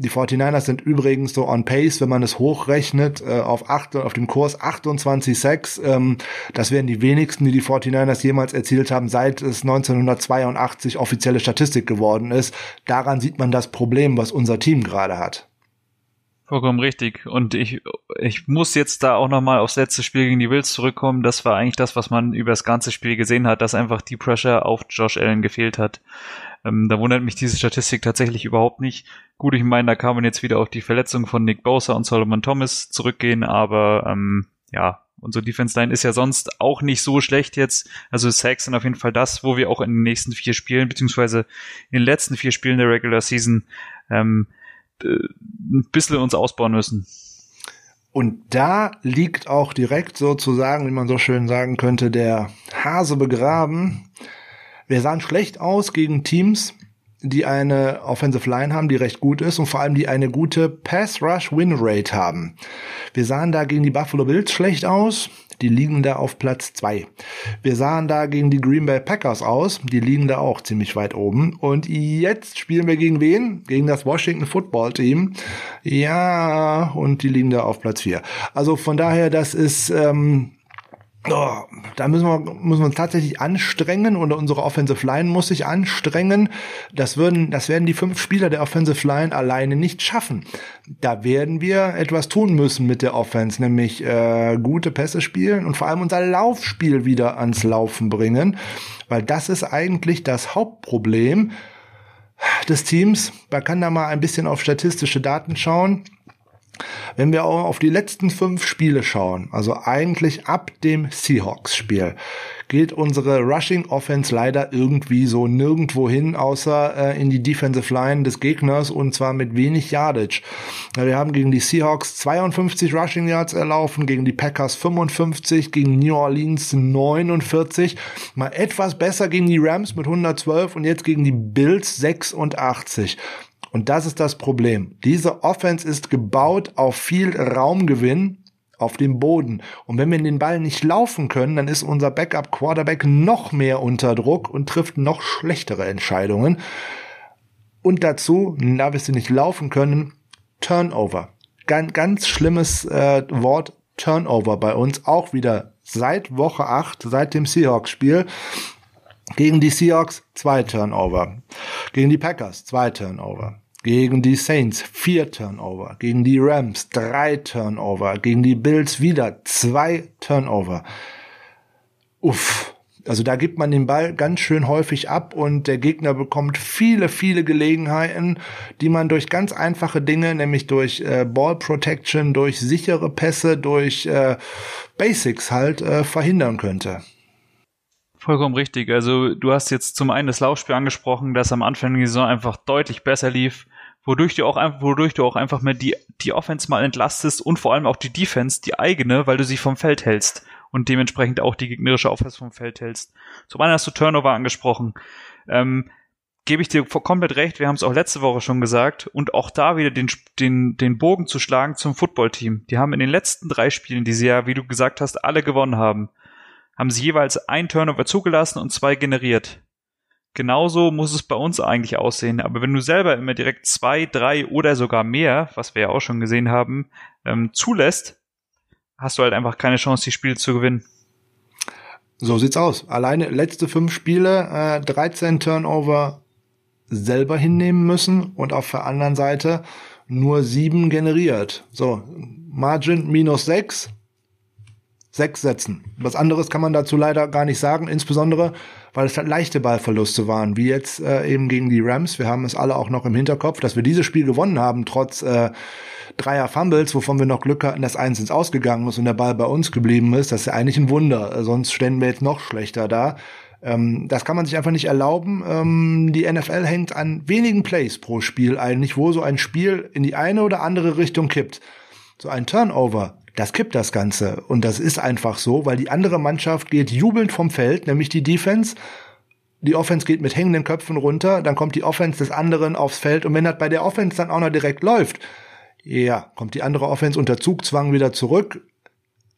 Die 49ers sind übrigens so on pace, wenn man es hochrechnet, äh, auf, acht, auf dem Kurs 28,6. Ähm, das wären die wenigsten, die die 49ers jemals erzielt haben, seit es 1982 offizielle Statistik geworden ist. Daran sieht man das Problem, was unser Team gerade hat. Vollkommen richtig. Und ich, ich muss jetzt da auch nochmal aufs letzte Spiel gegen die Wills zurückkommen. Das war eigentlich das, was man über das ganze Spiel gesehen hat, dass einfach die Pressure auf Josh Allen gefehlt hat. Ähm, da wundert mich diese Statistik tatsächlich überhaupt nicht. Gut, ich meine, da kann man jetzt wieder auf die Verletzung von Nick Bosa und Solomon Thomas zurückgehen, aber ähm, ja, unsere Defense Line ist ja sonst auch nicht so schlecht jetzt. Also Sacks sind auf jeden Fall das, wo wir auch in den nächsten vier Spielen, beziehungsweise in den letzten vier Spielen der Regular Season ähm, äh, ein bisschen uns ausbauen müssen. Und da liegt auch direkt sozusagen, wie man so schön sagen könnte, der Hase begraben. Wir sahen schlecht aus gegen Teams, die eine Offensive Line haben, die recht gut ist und vor allem die eine gute Pass Rush Win Rate haben. Wir sahen da gegen die Buffalo Bills schlecht aus. Die liegen da auf Platz zwei. Wir sahen da gegen die Green Bay Packers aus. Die liegen da auch ziemlich weit oben. Und jetzt spielen wir gegen wen? Gegen das Washington Football Team. Ja, und die liegen da auf Platz vier. Also von daher, das ist, ähm, Oh, da müssen wir, müssen wir uns tatsächlich anstrengen und unsere Offensive Line muss sich anstrengen. Das würden, das werden die fünf Spieler der Offensive Line alleine nicht schaffen. Da werden wir etwas tun müssen mit der Offense, nämlich äh, gute Pässe spielen und vor allem unser Laufspiel wieder ans Laufen bringen, weil das ist eigentlich das Hauptproblem des Teams. Man kann da mal ein bisschen auf statistische Daten schauen. Wenn wir auch auf die letzten fünf Spiele schauen, also eigentlich ab dem Seahawks-Spiel, geht unsere Rushing Offense leider irgendwie so nirgendwo hin, außer äh, in die Defensive Line des Gegners und zwar mit wenig Yardage. Wir haben gegen die Seahawks 52 Rushing Yards erlaufen, gegen die Packers 55, gegen New Orleans 49, mal etwas besser gegen die Rams mit 112 und jetzt gegen die Bills 86. Und das ist das Problem. Diese Offense ist gebaut auf viel Raumgewinn auf dem Boden. Und wenn wir den Ball nicht laufen können, dann ist unser Backup Quarterback noch mehr unter Druck und trifft noch schlechtere Entscheidungen. Und dazu, da wir sie nicht laufen können, Turnover. Ganz, ganz schlimmes äh, Wort Turnover bei uns. Auch wieder seit Woche 8, seit dem Seahawks-Spiel. Gegen die Seahawks zwei Turnover. Gegen die Packers zwei Turnover. Gegen die Saints vier Turnover. Gegen die Rams drei Turnover. Gegen die Bills wieder zwei Turnover. Uff. Also da gibt man den Ball ganz schön häufig ab und der Gegner bekommt viele, viele Gelegenheiten, die man durch ganz einfache Dinge, nämlich durch äh, Ball Protection, durch sichere Pässe, durch äh, Basics halt äh, verhindern könnte. Vollkommen richtig. Also du hast jetzt zum einen das Laufspiel angesprochen, das am Anfang der Saison einfach deutlich besser lief, wodurch du auch einfach, wodurch du auch einfach mehr die, die Offense mal entlastest und vor allem auch die Defense, die eigene, weil du sie vom Feld hältst und dementsprechend auch die gegnerische Offense vom Feld hältst. Zum einen hast du Turnover angesprochen. Ähm, gebe ich dir komplett recht, wir haben es auch letzte Woche schon gesagt, und auch da wieder den, den, den Bogen zu schlagen zum Footballteam. Die haben in den letzten drei Spielen, die sie ja, wie du gesagt hast, alle gewonnen haben, haben sie jeweils ein Turnover zugelassen und zwei generiert. Genauso muss es bei uns eigentlich aussehen. Aber wenn du selber immer direkt zwei, drei oder sogar mehr, was wir ja auch schon gesehen haben, ähm, zulässt, hast du halt einfach keine Chance, die Spiele zu gewinnen. So sieht's aus. Alleine letzte fünf Spiele, äh, 13 Turnover selber hinnehmen müssen und auf der anderen Seite nur sieben generiert. So, Margin minus sechs, sechs Sätzen. Was anderes kann man dazu leider gar nicht sagen, insbesondere weil es halt leichte Ballverluste waren, wie jetzt äh, eben gegen die Rams. Wir haben es alle auch noch im Hinterkopf, dass wir dieses Spiel gewonnen haben, trotz äh, dreier Fumbles, wovon wir noch Glück hatten, dass eins ins Ausgegangen ist und der Ball bei uns geblieben ist. Das ist ja eigentlich ein Wunder, sonst ständen wir jetzt noch schlechter da. Ähm, das kann man sich einfach nicht erlauben. Ähm, die NFL hängt an wenigen Plays pro Spiel eigentlich, wo so ein Spiel in die eine oder andere Richtung kippt. So ein Turnover das kippt das Ganze. Und das ist einfach so, weil die andere Mannschaft geht jubelnd vom Feld, nämlich die Defense. Die Offense geht mit hängenden Köpfen runter, dann kommt die Offense des anderen aufs Feld und wenn das bei der Offense dann auch noch direkt läuft, ja, kommt die andere Offense unter Zugzwang wieder zurück.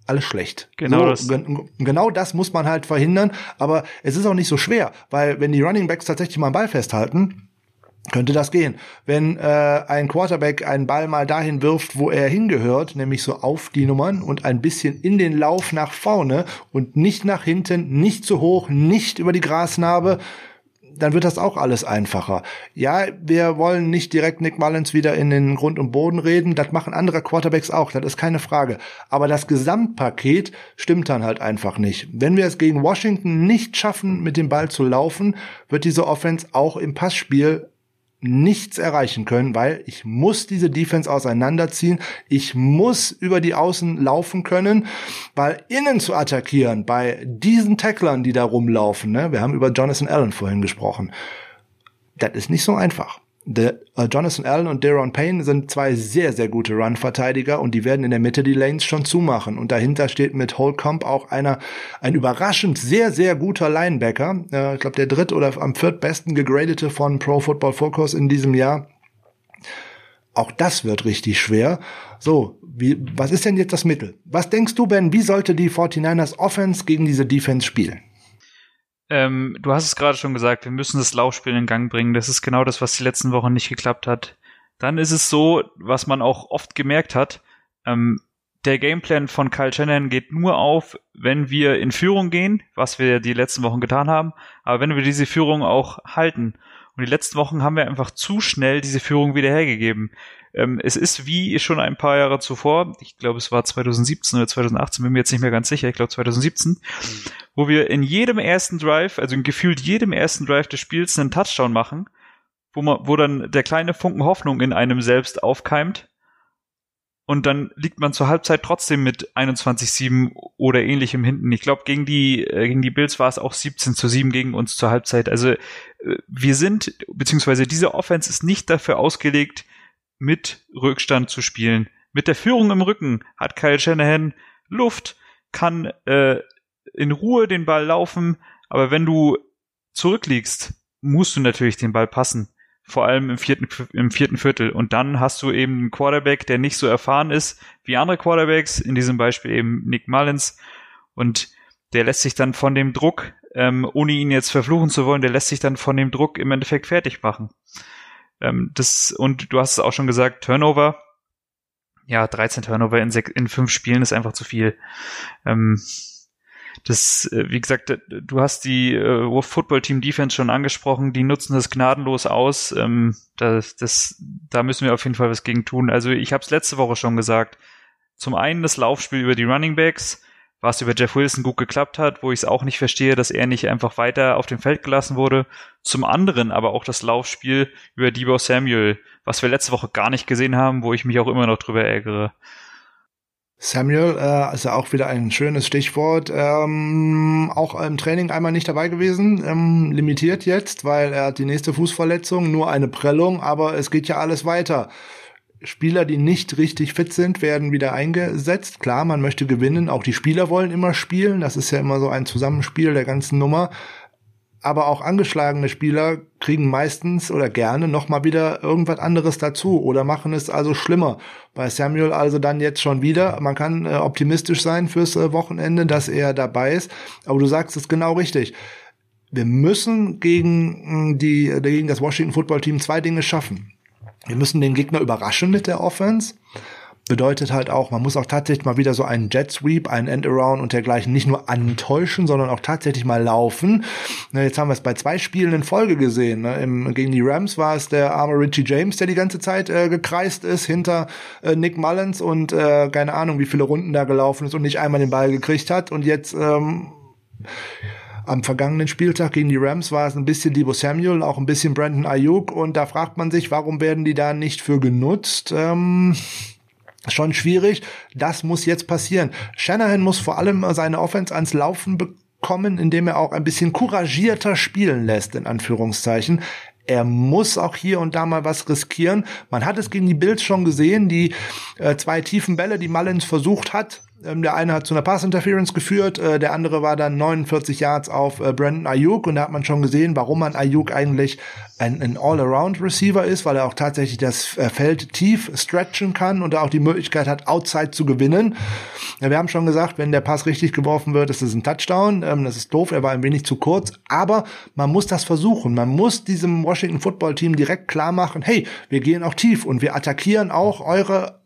Alles schlecht. Genau, so, das. genau das muss man halt verhindern, aber es ist auch nicht so schwer, weil wenn die Running Backs tatsächlich mal einen Ball festhalten, könnte das gehen. Wenn äh, ein Quarterback einen Ball mal dahin wirft, wo er hingehört, nämlich so auf die Nummern und ein bisschen in den Lauf nach vorne und nicht nach hinten, nicht zu hoch, nicht über die Grasnarbe, dann wird das auch alles einfacher. Ja, wir wollen nicht direkt Nick Mullins wieder in den Grund und Boden reden, das machen andere Quarterbacks auch, das ist keine Frage. Aber das Gesamtpaket stimmt dann halt einfach nicht. Wenn wir es gegen Washington nicht schaffen, mit dem Ball zu laufen, wird diese Offense auch im Passspiel nichts erreichen können, weil ich muss diese Defense auseinanderziehen. Ich muss über die Außen laufen können, weil innen zu attackieren bei diesen Tacklern, die da rumlaufen, ne, wir haben über Jonathan Allen vorhin gesprochen, das ist nicht so einfach. Der, äh, Jonathan Allen und Deron Payne sind zwei sehr, sehr gute Run-Verteidiger und die werden in der Mitte die Lanes schon zumachen. Und dahinter steht mit Holcomb auch einer, ein überraschend sehr, sehr guter Linebacker. Äh, ich glaube, der dritt- oder am viertbesten gegradete von Pro Football Focus in diesem Jahr. Auch das wird richtig schwer. So, wie, was ist denn jetzt das Mittel? Was denkst du, Ben, wie sollte die 49ers Offense gegen diese Defense spielen? Ähm, du hast es gerade schon gesagt, wir müssen das Laufspiel in Gang bringen. Das ist genau das, was die letzten Wochen nicht geklappt hat. Dann ist es so, was man auch oft gemerkt hat, ähm, der Gameplan von Kyle Shannon geht nur auf, wenn wir in Führung gehen, was wir die letzten Wochen getan haben, aber wenn wir diese Führung auch halten. Und die letzten Wochen haben wir einfach zu schnell diese Führung wieder hergegeben. Ähm, es ist wie schon ein paar Jahre zuvor, ich glaube es war 2017 oder 2018, bin mir jetzt nicht mehr ganz sicher, ich glaube 2017, mhm. wo wir in jedem ersten Drive, also in gefühlt jedem ersten Drive des Spiels einen Touchdown machen, wo man, wo dann der kleine Funken Hoffnung in einem selbst aufkeimt und dann liegt man zur Halbzeit trotzdem mit 21-7 oder ähnlichem hinten. Ich glaube, gegen die, äh, gegen die Bills war es auch 17 zu 7 gegen uns zur Halbzeit. Also äh, wir sind, beziehungsweise diese Offense ist nicht dafür ausgelegt, mit Rückstand zu spielen. Mit der Führung im Rücken hat Kyle Shanahan Luft, kann äh, in Ruhe den Ball laufen, aber wenn du zurückliegst, musst du natürlich den Ball passen vor allem im vierten, im vierten Viertel. Und dann hast du eben einen Quarterback, der nicht so erfahren ist wie andere Quarterbacks, in diesem Beispiel eben Nick Mullins. Und der lässt sich dann von dem Druck, ähm, ohne ihn jetzt verfluchen zu wollen, der lässt sich dann von dem Druck im Endeffekt fertig machen. Ähm, das, und du hast es auch schon gesagt, Turnover. Ja, 13 Turnover in, in fünf Spielen ist einfach zu viel. Ähm, das, äh, wie gesagt, du hast die äh, Football Team Defense schon angesprochen, die nutzen das gnadenlos aus. Ähm, das, das, da müssen wir auf jeden Fall was gegen tun. Also ich habe es letzte Woche schon gesagt. Zum einen das Laufspiel über die Running Backs, was über Jeff Wilson gut geklappt hat, wo ich es auch nicht verstehe, dass er nicht einfach weiter auf dem Feld gelassen wurde. Zum anderen aber auch das Laufspiel über Debo Samuel, was wir letzte Woche gar nicht gesehen haben, wo ich mich auch immer noch drüber ärgere. Samuel äh, ja auch wieder ein schönes Stichwort. Ähm, auch im Training einmal nicht dabei gewesen, ähm, limitiert jetzt, weil er hat die nächste Fußverletzung, nur eine Prellung, aber es geht ja alles weiter. Spieler, die nicht richtig fit sind, werden wieder eingesetzt. Klar, man möchte gewinnen. Auch die Spieler wollen immer spielen. Das ist ja immer so ein Zusammenspiel der ganzen Nummer aber auch angeschlagene Spieler kriegen meistens oder gerne noch mal wieder irgendwas anderes dazu oder machen es also schlimmer. Bei Samuel also dann jetzt schon wieder. Man kann äh, optimistisch sein fürs äh, Wochenende, dass er dabei ist. Aber du sagst es genau richtig. Wir müssen gegen die gegen das Washington Football Team zwei Dinge schaffen. Wir müssen den Gegner überraschen mit der Offense bedeutet halt auch, man muss auch tatsächlich mal wieder so einen Jet Sweep, einen Endaround und dergleichen nicht nur antäuschen, sondern auch tatsächlich mal laufen. Jetzt haben wir es bei zwei Spielen in Folge gesehen. Ne? Gegen die Rams war es der arme Richie James, der die ganze Zeit äh, gekreist ist hinter äh, Nick Mullins und äh, keine Ahnung, wie viele Runden da gelaufen ist und nicht einmal den Ball gekriegt hat. Und jetzt ähm, am vergangenen Spieltag gegen die Rams war es ein bisschen Debo Samuel, auch ein bisschen Brandon Ayuk und da fragt man sich, warum werden die da nicht für genutzt? Ähm, schon schwierig. Das muss jetzt passieren. Shanahan muss vor allem seine Offense ans Laufen bekommen, indem er auch ein bisschen couragierter spielen lässt, in Anführungszeichen. Er muss auch hier und da mal was riskieren. Man hat es gegen die Bills schon gesehen, die äh, zwei tiefen Bälle, die Mullins versucht hat, der eine hat zu einer Pass-Interference geführt, äh, der andere war dann 49 Yards auf äh, Brandon Ayuk und da hat man schon gesehen, warum man Ayuk eigentlich ein, ein All-Around-Receiver ist, weil er auch tatsächlich das äh, Feld tief stretchen kann und auch die Möglichkeit hat, Outside zu gewinnen. Ja, wir haben schon gesagt, wenn der Pass richtig geworfen wird, ist es ein Touchdown. Ähm, das ist doof, er war ein wenig zu kurz, aber man muss das versuchen. Man muss diesem Washington Football Team direkt klar machen, hey, wir gehen auch tief und wir attackieren auch eure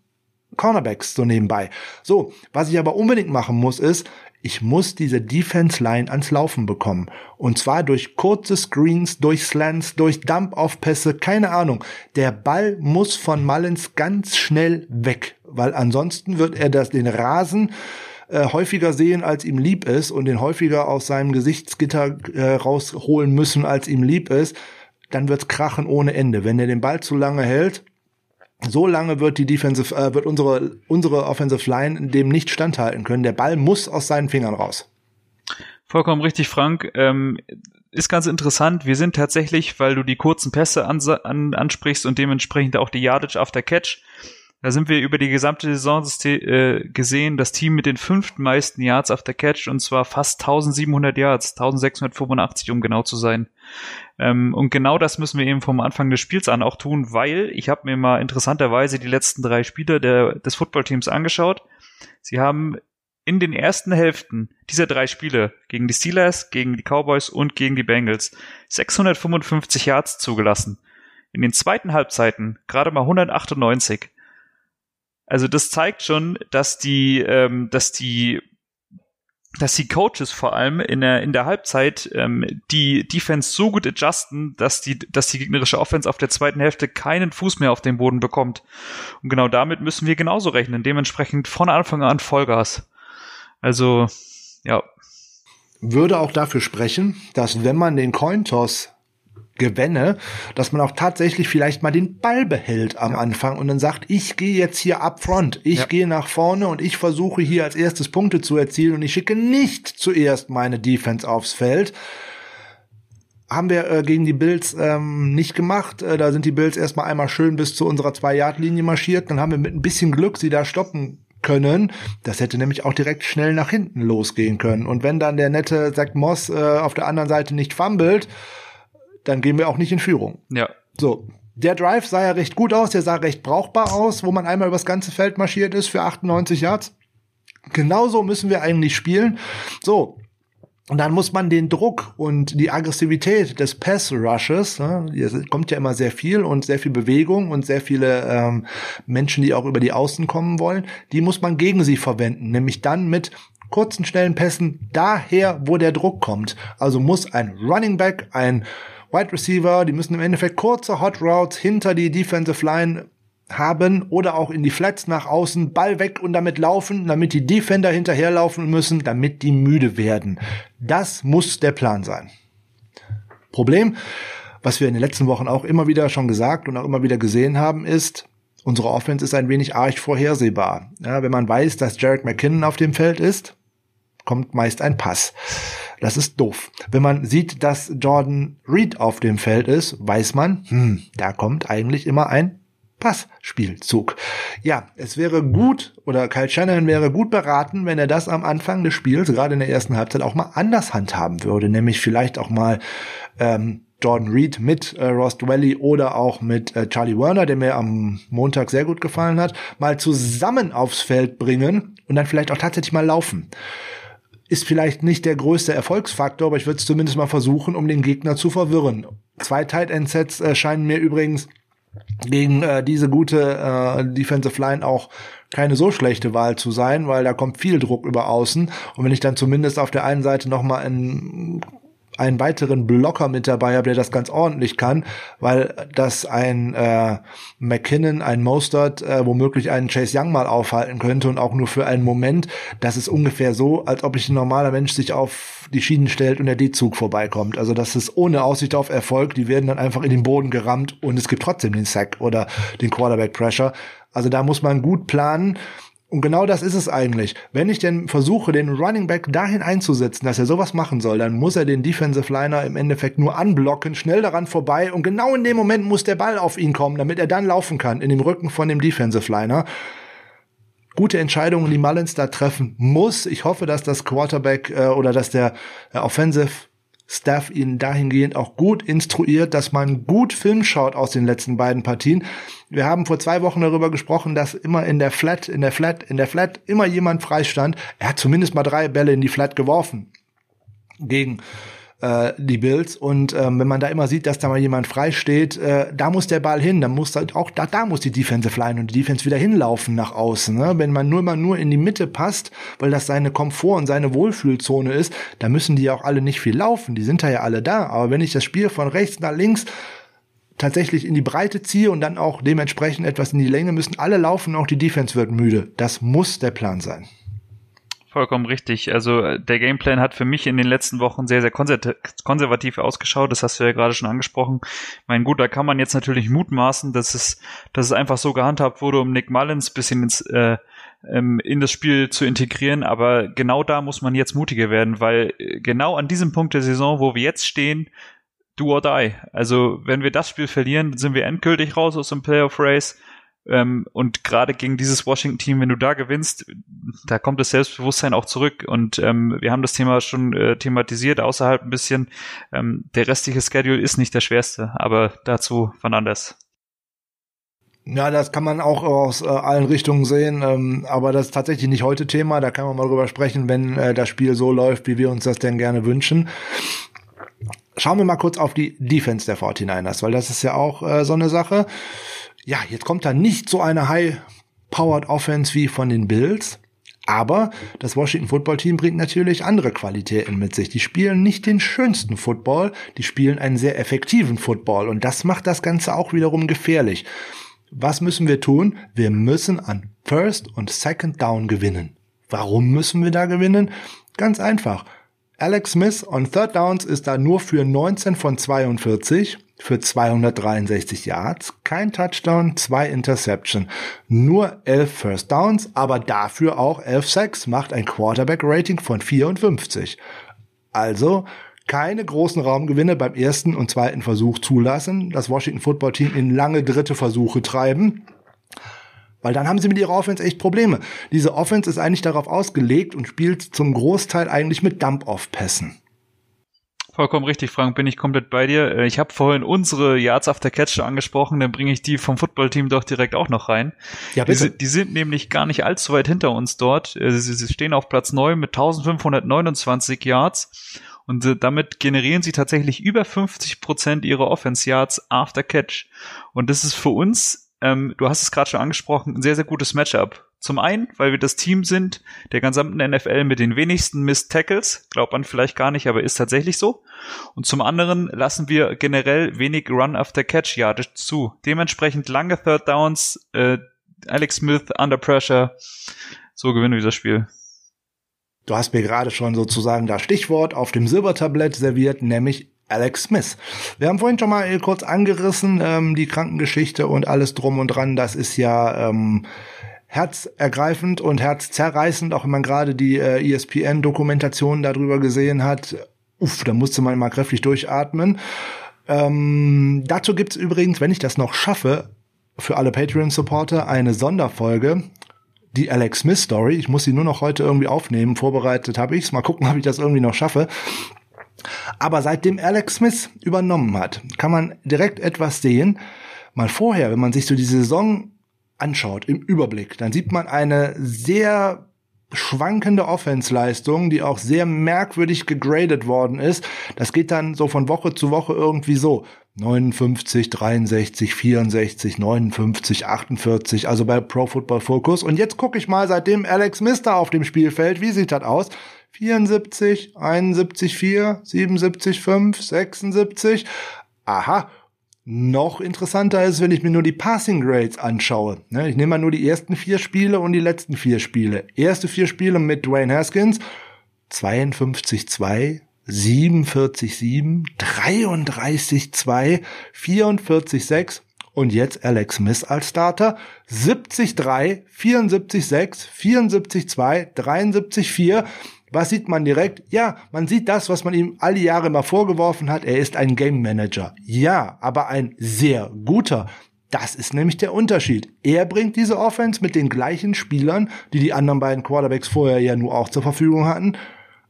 Cornerbacks so nebenbei. So, was ich aber unbedingt machen muss, ist, ich muss diese Defense Line ans Laufen bekommen. Und zwar durch kurze Screens, durch Slants, durch Dump-Off-Pässe, keine Ahnung. Der Ball muss von Mullins ganz schnell weg, weil ansonsten wird er das, den Rasen äh, häufiger sehen, als ihm lieb ist und den häufiger aus seinem Gesichtsgitter äh, rausholen müssen, als ihm lieb ist. Dann wird's krachen ohne Ende. Wenn er den Ball zu lange hält, so lange wird die Defensive, äh, wird unsere, unsere Offensive Line dem nicht standhalten können. Der Ball muss aus seinen Fingern raus. Vollkommen richtig, Frank. Ähm, ist ganz interessant. Wir sind tatsächlich, weil du die kurzen Pässe an, an, ansprichst und dementsprechend auch die Yardage after Catch, da sind wir über die gesamte Saison äh, gesehen, das Team mit den fünften meisten Yards after Catch und zwar fast 1700 Yards, 1685 um genau zu sein. Ähm, und genau das müssen wir eben vom Anfang des Spiels an auch tun, weil ich habe mir mal interessanterweise die letzten drei Spiele der, des Footballteams angeschaut. Sie haben in den ersten Hälften dieser drei Spiele gegen die Steelers, gegen die Cowboys und gegen die Bengals 655 Yards zugelassen. In den zweiten Halbzeiten gerade mal 198. Also das zeigt schon, dass die, ähm, dass die dass die Coaches vor allem in der, in der Halbzeit ähm, die Defense so gut adjusten, dass die, dass die gegnerische Offense auf der zweiten Hälfte keinen Fuß mehr auf den Boden bekommt. Und genau damit müssen wir genauso rechnen. Dementsprechend von Anfang an Vollgas. Also, ja. Würde auch dafür sprechen, dass wenn man den Cointoss gewänne, dass man auch tatsächlich vielleicht mal den Ball behält am ja. Anfang und dann sagt, ich gehe jetzt hier up front, ich ja. gehe nach vorne und ich versuche hier als erstes Punkte zu erzielen und ich schicke nicht zuerst meine Defense aufs Feld. Haben wir äh, gegen die Bills ähm, nicht gemacht. Äh, da sind die Bills erstmal einmal schön bis zu unserer Zwei-Yard-Linie marschiert. Dann haben wir mit ein bisschen Glück sie da stoppen können. Das hätte nämlich auch direkt schnell nach hinten losgehen können. Und wenn dann der nette Zach Moss äh, auf der anderen Seite nicht fummelt, dann gehen wir auch nicht in Führung. Ja. So. Der Drive sah ja recht gut aus, der sah recht brauchbar aus, wo man einmal übers ganze Feld marschiert ist für 98 Yards. Genauso müssen wir eigentlich spielen. So. Und dann muss man den Druck und die Aggressivität des Pass-Rushes, ne, hier kommt ja immer sehr viel und sehr viel Bewegung und sehr viele ähm, Menschen, die auch über die Außen kommen wollen, die muss man gegen sie verwenden, nämlich dann mit kurzen, schnellen Pässen daher, wo der Druck kommt. Also muss ein Running Back, ein Wide Receiver, die müssen im Endeffekt kurze Hot Routes hinter die Defensive Line haben oder auch in die Flats nach außen, Ball weg und damit laufen, damit die Defender hinterherlaufen müssen, damit die müde werden. Das muss der Plan sein. Problem, was wir in den letzten Wochen auch immer wieder schon gesagt und auch immer wieder gesehen haben, ist, unsere Offense ist ein wenig arg vorhersehbar. Ja, wenn man weiß, dass Jarek McKinnon auf dem Feld ist, kommt meist ein Pass. Das ist doof. Wenn man sieht, dass Jordan Reed auf dem Feld ist, weiß man, hm, da kommt eigentlich immer ein Passspielzug. Ja, es wäre gut, oder Kyle Shanahan wäre gut beraten, wenn er das am Anfang des Spiels, gerade in der ersten Halbzeit, auch mal anders handhaben würde. Nämlich vielleicht auch mal ähm, Jordan Reed mit äh, Ross Dwelly oder auch mit äh, Charlie Werner, der mir am Montag sehr gut gefallen hat, mal zusammen aufs Feld bringen und dann vielleicht auch tatsächlich mal laufen ist vielleicht nicht der größte Erfolgsfaktor, aber ich würde es zumindest mal versuchen, um den Gegner zu verwirren. Zwei Tight End Sets äh, scheinen mir übrigens gegen äh, diese gute äh, Defensive Line auch keine so schlechte Wahl zu sein, weil da kommt viel Druck über außen und wenn ich dann zumindest auf der einen Seite noch mal einen einen weiteren Blocker mit dabei habe, der das ganz ordentlich kann, weil das ein äh, McKinnon, ein Mostert, äh, womöglich einen Chase Young mal aufhalten könnte und auch nur für einen Moment. Das ist ungefähr so, als ob sich ein normaler Mensch sich auf die Schienen stellt und der D-Zug vorbeikommt. Also das ist ohne Aussicht auf Erfolg. Die werden dann einfach in den Boden gerammt und es gibt trotzdem den Sack oder den Quarterback Pressure. Also da muss man gut planen und genau das ist es eigentlich. Wenn ich denn versuche, den Running Back dahin einzusetzen, dass er sowas machen soll, dann muss er den Defensive Liner im Endeffekt nur anblocken, schnell daran vorbei und genau in dem Moment muss der Ball auf ihn kommen, damit er dann laufen kann, in dem Rücken von dem Defensive Liner. Gute Entscheidungen, die Mullins da treffen muss. Ich hoffe, dass das Quarterback äh, oder dass der äh, Offensive Staff ihn dahingehend auch gut instruiert, dass man gut Film schaut aus den letzten beiden Partien. Wir haben vor zwei Wochen darüber gesprochen, dass immer in der Flat, in der Flat, in der Flat immer jemand freistand. Er hat zumindest mal drei Bälle in die Flat geworfen gegen äh, die Bills. Und ähm, wenn man da immer sieht, dass da mal jemand frei steht, äh, da muss der Ball hin. Dann muss halt auch da, da muss die Defensive Line und die Defense wieder hinlaufen nach außen. Ne? Wenn man nur mal nur in die Mitte passt, weil das seine Komfort und seine Wohlfühlzone ist, da müssen die ja auch alle nicht viel laufen. Die sind da ja alle da. Aber wenn ich das Spiel von rechts nach links tatsächlich in die Breite ziehe und dann auch dementsprechend etwas in die Länge, müssen alle laufen, auch die Defense wird müde. Das muss der Plan sein. Vollkommen richtig. Also äh, der Gameplan hat für mich in den letzten Wochen sehr, sehr konservativ ausgeschaut. Das hast du ja gerade schon angesprochen. Mein gut, da kann man jetzt natürlich mutmaßen, dass es, dass es einfach so gehandhabt wurde, um Nick Mullins bisschen ins, äh, ähm, in das Spiel zu integrieren. Aber genau da muss man jetzt mutiger werden, weil äh, genau an diesem Punkt der Saison, wo wir jetzt stehen, do or die. Also wenn wir das Spiel verlieren, sind wir endgültig raus aus dem Playoff Race. Ähm, und gerade gegen dieses Washington-Team, wenn du da gewinnst, da kommt das Selbstbewusstsein auch zurück. Und ähm, wir haben das Thema schon äh, thematisiert, außerhalb ein bisschen. Ähm, der restliche Schedule ist nicht der schwerste, aber dazu von anders. Ja, das kann man auch aus äh, allen Richtungen sehen, ähm, aber das ist tatsächlich nicht heute Thema. Da kann man mal drüber sprechen, wenn äh, das Spiel so läuft, wie wir uns das denn gerne wünschen. Schauen wir mal kurz auf die Defense der 49ers, weil das ist ja auch äh, so eine Sache ja, jetzt kommt da nicht so eine High Powered Offense wie von den Bills. Aber das Washington Football Team bringt natürlich andere Qualitäten mit sich. Die spielen nicht den schönsten Football, die spielen einen sehr effektiven Football und das macht das Ganze auch wiederum gefährlich. Was müssen wir tun? Wir müssen an First und Second Down gewinnen. Warum müssen wir da gewinnen? Ganz einfach. Alex Smith on Third Downs ist da nur für 19 von 42 für 263 Yards, kein Touchdown, zwei Interception, nur 11 First Downs, aber dafür auch 11 Sacks, macht ein Quarterback-Rating von 54. Also keine großen Raumgewinne beim ersten und zweiten Versuch zulassen, das Washington Football Team in lange dritte Versuche treiben. Weil dann haben sie mit ihrer Offense echt Probleme. Diese Offense ist eigentlich darauf ausgelegt und spielt zum Großteil eigentlich mit Dump-Off-Pässen. Vollkommen richtig, Frank, bin ich komplett bei dir. Äh, ich habe vorhin unsere Yards after Catch angesprochen, dann bringe ich die vom Footballteam doch direkt auch noch rein. Ja, bitte. Die, die, sind nämlich gar nicht allzu weit hinter uns dort. Äh, sie, sie stehen auf Platz 9 mit 1529 Yards und äh, damit generieren sie tatsächlich über 50 Prozent ihrer Offense Yards after Catch. Und das ist für uns, ähm, du hast es gerade schon angesprochen, ein sehr, sehr gutes Matchup. Zum einen, weil wir das Team sind der gesamten NFL mit den wenigsten Missed Tackles. Glaubt man vielleicht gar nicht, aber ist tatsächlich so. Und zum anderen lassen wir generell wenig Run after Catch Yardage zu. Dementsprechend lange Third Downs, äh, Alex Smith under pressure. So gewinnen wir das Spiel. Du hast mir gerade schon sozusagen das Stichwort auf dem Silbertablett serviert, nämlich Alex Smith. Wir haben vorhin schon mal kurz angerissen, ähm, die Krankengeschichte und alles drum und dran. Das ist ja ähm, herzergreifend und herzzerreißend, auch wenn man gerade die äh, ESPN-Dokumentation darüber gesehen hat. Uff, da musste man mal kräftig durchatmen. Ähm, dazu gibt's übrigens, wenn ich das noch schaffe, für alle Patreon-Supporter eine Sonderfolge, die Alex Smith Story. Ich muss sie nur noch heute irgendwie aufnehmen. Vorbereitet habe ich's. Mal gucken, ob ich das irgendwie noch schaffe. Aber seitdem Alex Smith übernommen hat, kann man direkt etwas sehen. Mal vorher, wenn man sich so die Saison anschaut im Überblick, dann sieht man eine sehr schwankende Offensleistung, die auch sehr merkwürdig gegradet worden ist. Das geht dann so von Woche zu Woche irgendwie so. 59, 63, 64, 59, 48, also bei Pro Football Focus. Und jetzt gucke ich mal, seitdem Alex Mister auf dem Spielfeld, wie sieht das aus? 74, 71, 4, 77, 5, 76. Aha, noch interessanter ist, wenn ich mir nur die Passing Grades anschaue. Ne, ich nehme mal nur die ersten vier Spiele und die letzten vier Spiele. Erste vier Spiele mit Dwayne Haskins 52-2, 47-7, 33-2, 44-6 und jetzt Alex Smith als Starter 70-3, 74-6, 74-2, 73-4 was sieht man direkt? Ja, man sieht das, was man ihm alle Jahre immer vorgeworfen hat. Er ist ein Game Manager. Ja, aber ein sehr guter. Das ist nämlich der Unterschied. Er bringt diese Offense mit den gleichen Spielern, die die anderen beiden Quarterbacks vorher ja nur auch zur Verfügung hatten,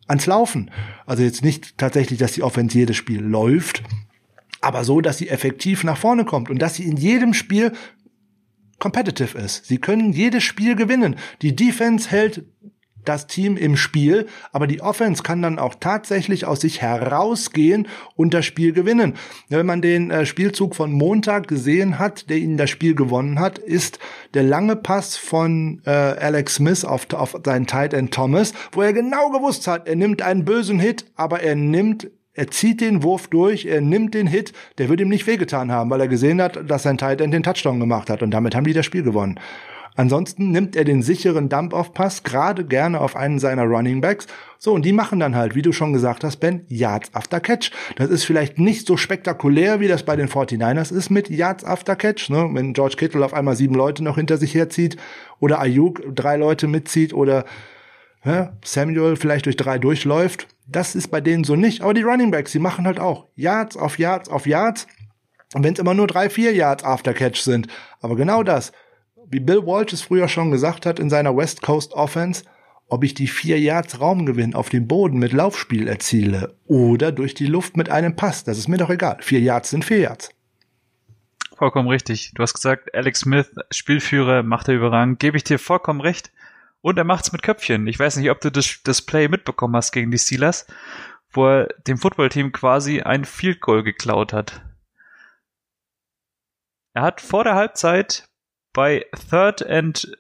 ans Laufen. Also jetzt nicht tatsächlich, dass die Offense jedes Spiel läuft, aber so, dass sie effektiv nach vorne kommt und dass sie in jedem Spiel competitive ist. Sie können jedes Spiel gewinnen. Die Defense hält das Team im Spiel, aber die Offense kann dann auch tatsächlich aus sich herausgehen und das Spiel gewinnen. Wenn man den äh, Spielzug von Montag gesehen hat, der ihnen das Spiel gewonnen hat, ist der lange Pass von äh, Alex Smith auf, auf seinen Tight End Thomas, wo er genau gewusst hat, er nimmt einen bösen Hit, aber er nimmt er zieht den Wurf durch, er nimmt den Hit, der wird ihm nicht wehgetan haben, weil er gesehen hat, dass sein Tight End den Touchdown gemacht hat und damit haben die das Spiel gewonnen. Ansonsten nimmt er den sicheren Dump-Off-Pass gerade gerne auf einen seiner Running Backs. So, und die machen dann halt, wie du schon gesagt hast, Ben, Yards after Catch. Das ist vielleicht nicht so spektakulär, wie das bei den 49ers ist mit Yards after Catch. Ne? Wenn George Kittle auf einmal sieben Leute noch hinter sich herzieht oder Ayuk drei Leute mitzieht oder ja, Samuel vielleicht durch drei durchläuft. Das ist bei denen so nicht. Aber die Running Backs, die machen halt auch Yards auf Yards auf Yards. Und wenn es immer nur drei, vier Yards after Catch sind. Aber genau das wie Bill Walsh es früher schon gesagt hat in seiner West Coast Offense, ob ich die vier Yards Raumgewinn auf dem Boden mit Laufspiel erziele oder durch die Luft mit einem Pass. Das ist mir doch egal. Vier Yards sind vier Yards. Vollkommen richtig. Du hast gesagt, Alex Smith, Spielführer, macht er überragend. Gebe ich dir vollkommen recht. Und er macht's mit Köpfchen. Ich weiß nicht, ob du das, das Play mitbekommen hast gegen die Steelers, wo er dem Footballteam quasi ein Field Goal geklaut hat. Er hat vor der Halbzeit bei Third and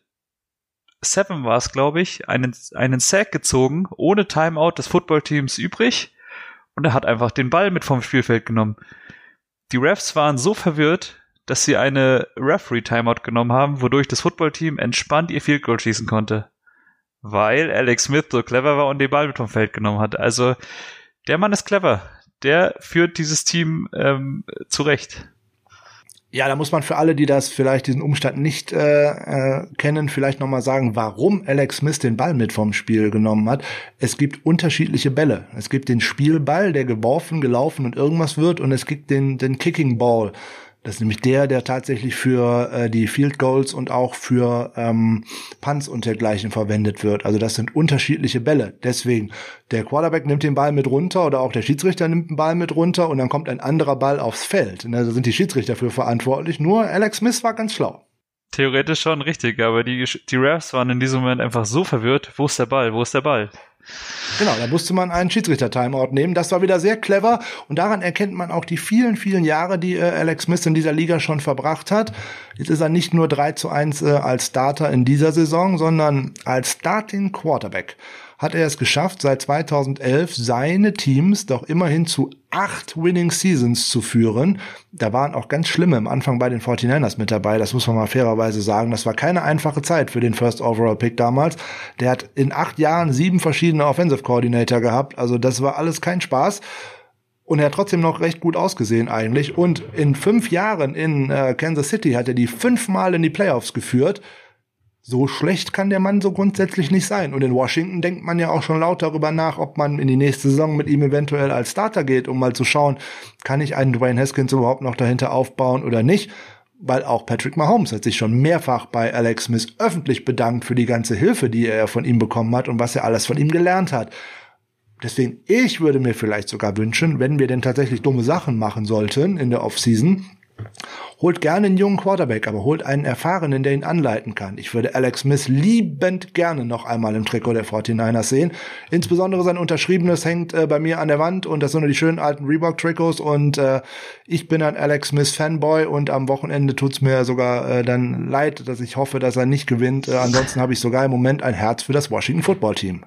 7 war es, glaube ich, einen, einen Sack gezogen, ohne Timeout des Footballteams übrig. Und er hat einfach den Ball mit vom Spielfeld genommen. Die Refs waren so verwirrt, dass sie eine Referee-Timeout genommen haben, wodurch das Footballteam entspannt ihr Field Goal schießen konnte. Weil Alex Smith so clever war und den Ball mit vom Feld genommen hat. Also, der Mann ist clever. Der führt dieses Team ähm, zurecht. Ja, da muss man für alle, die das vielleicht diesen Umstand nicht äh, äh, kennen, vielleicht nochmal sagen, warum Alex Smith den Ball mit vom Spiel genommen hat. Es gibt unterschiedliche Bälle. Es gibt den Spielball, der geworfen, gelaufen und irgendwas wird, und es gibt den, den Kicking Ball. Das ist nämlich der, der tatsächlich für äh, die Field Goals und auch für ähm, Punts und dergleichen verwendet wird. Also das sind unterschiedliche Bälle. Deswegen, der Quarterback nimmt den Ball mit runter oder auch der Schiedsrichter nimmt den Ball mit runter und dann kommt ein anderer Ball aufs Feld. Und da sind die Schiedsrichter für verantwortlich. Nur Alex Smith war ganz schlau. Theoretisch schon richtig, aber die, die Refs waren in diesem Moment einfach so verwirrt. Wo ist der Ball? Wo ist der Ball? Genau, da musste man einen Schiedsrichter-Timeout nehmen. Das war wieder sehr clever und daran erkennt man auch die vielen, vielen Jahre, die äh, Alex Smith in dieser Liga schon verbracht hat. Jetzt ist er nicht nur 3 zu 1 äh, als Starter in dieser Saison, sondern als Starting Quarterback hat er es geschafft, seit 2011 seine Teams doch immerhin zu acht Winning Seasons zu führen. Da waren auch ganz schlimme am Anfang bei den 49ers mit dabei, das muss man mal fairerweise sagen. Das war keine einfache Zeit für den First Overall Pick damals. Der hat in acht Jahren sieben verschiedene Offensive Coordinator gehabt, also das war alles kein Spaß. Und er hat trotzdem noch recht gut ausgesehen eigentlich. Und in fünf Jahren in äh, Kansas City hat er die fünfmal in die Playoffs geführt so schlecht kann der Mann so grundsätzlich nicht sein. Und in Washington denkt man ja auch schon laut darüber nach, ob man in die nächste Saison mit ihm eventuell als Starter geht, um mal zu schauen, kann ich einen Dwayne Haskins überhaupt noch dahinter aufbauen oder nicht. Weil auch Patrick Mahomes hat sich schon mehrfach bei Alex Smith öffentlich bedankt für die ganze Hilfe, die er von ihm bekommen hat und was er alles von ihm gelernt hat. Deswegen, ich würde mir vielleicht sogar wünschen, wenn wir denn tatsächlich dumme Sachen machen sollten in der Offseason, Holt gerne einen jungen Quarterback, aber holt einen erfahrenen, der ihn anleiten kann. Ich würde Alex Smith liebend gerne noch einmal im Trikot der 49ers sehen. Insbesondere sein Unterschriebenes hängt äh, bei mir an der Wand und das sind nur die schönen alten Reebok-Trikots und äh, ich bin ein Alex Smith Fanboy und am Wochenende tut's mir sogar äh, dann leid, dass ich hoffe, dass er nicht gewinnt. Äh, ansonsten habe ich sogar im Moment ein Herz für das Washington Football Team.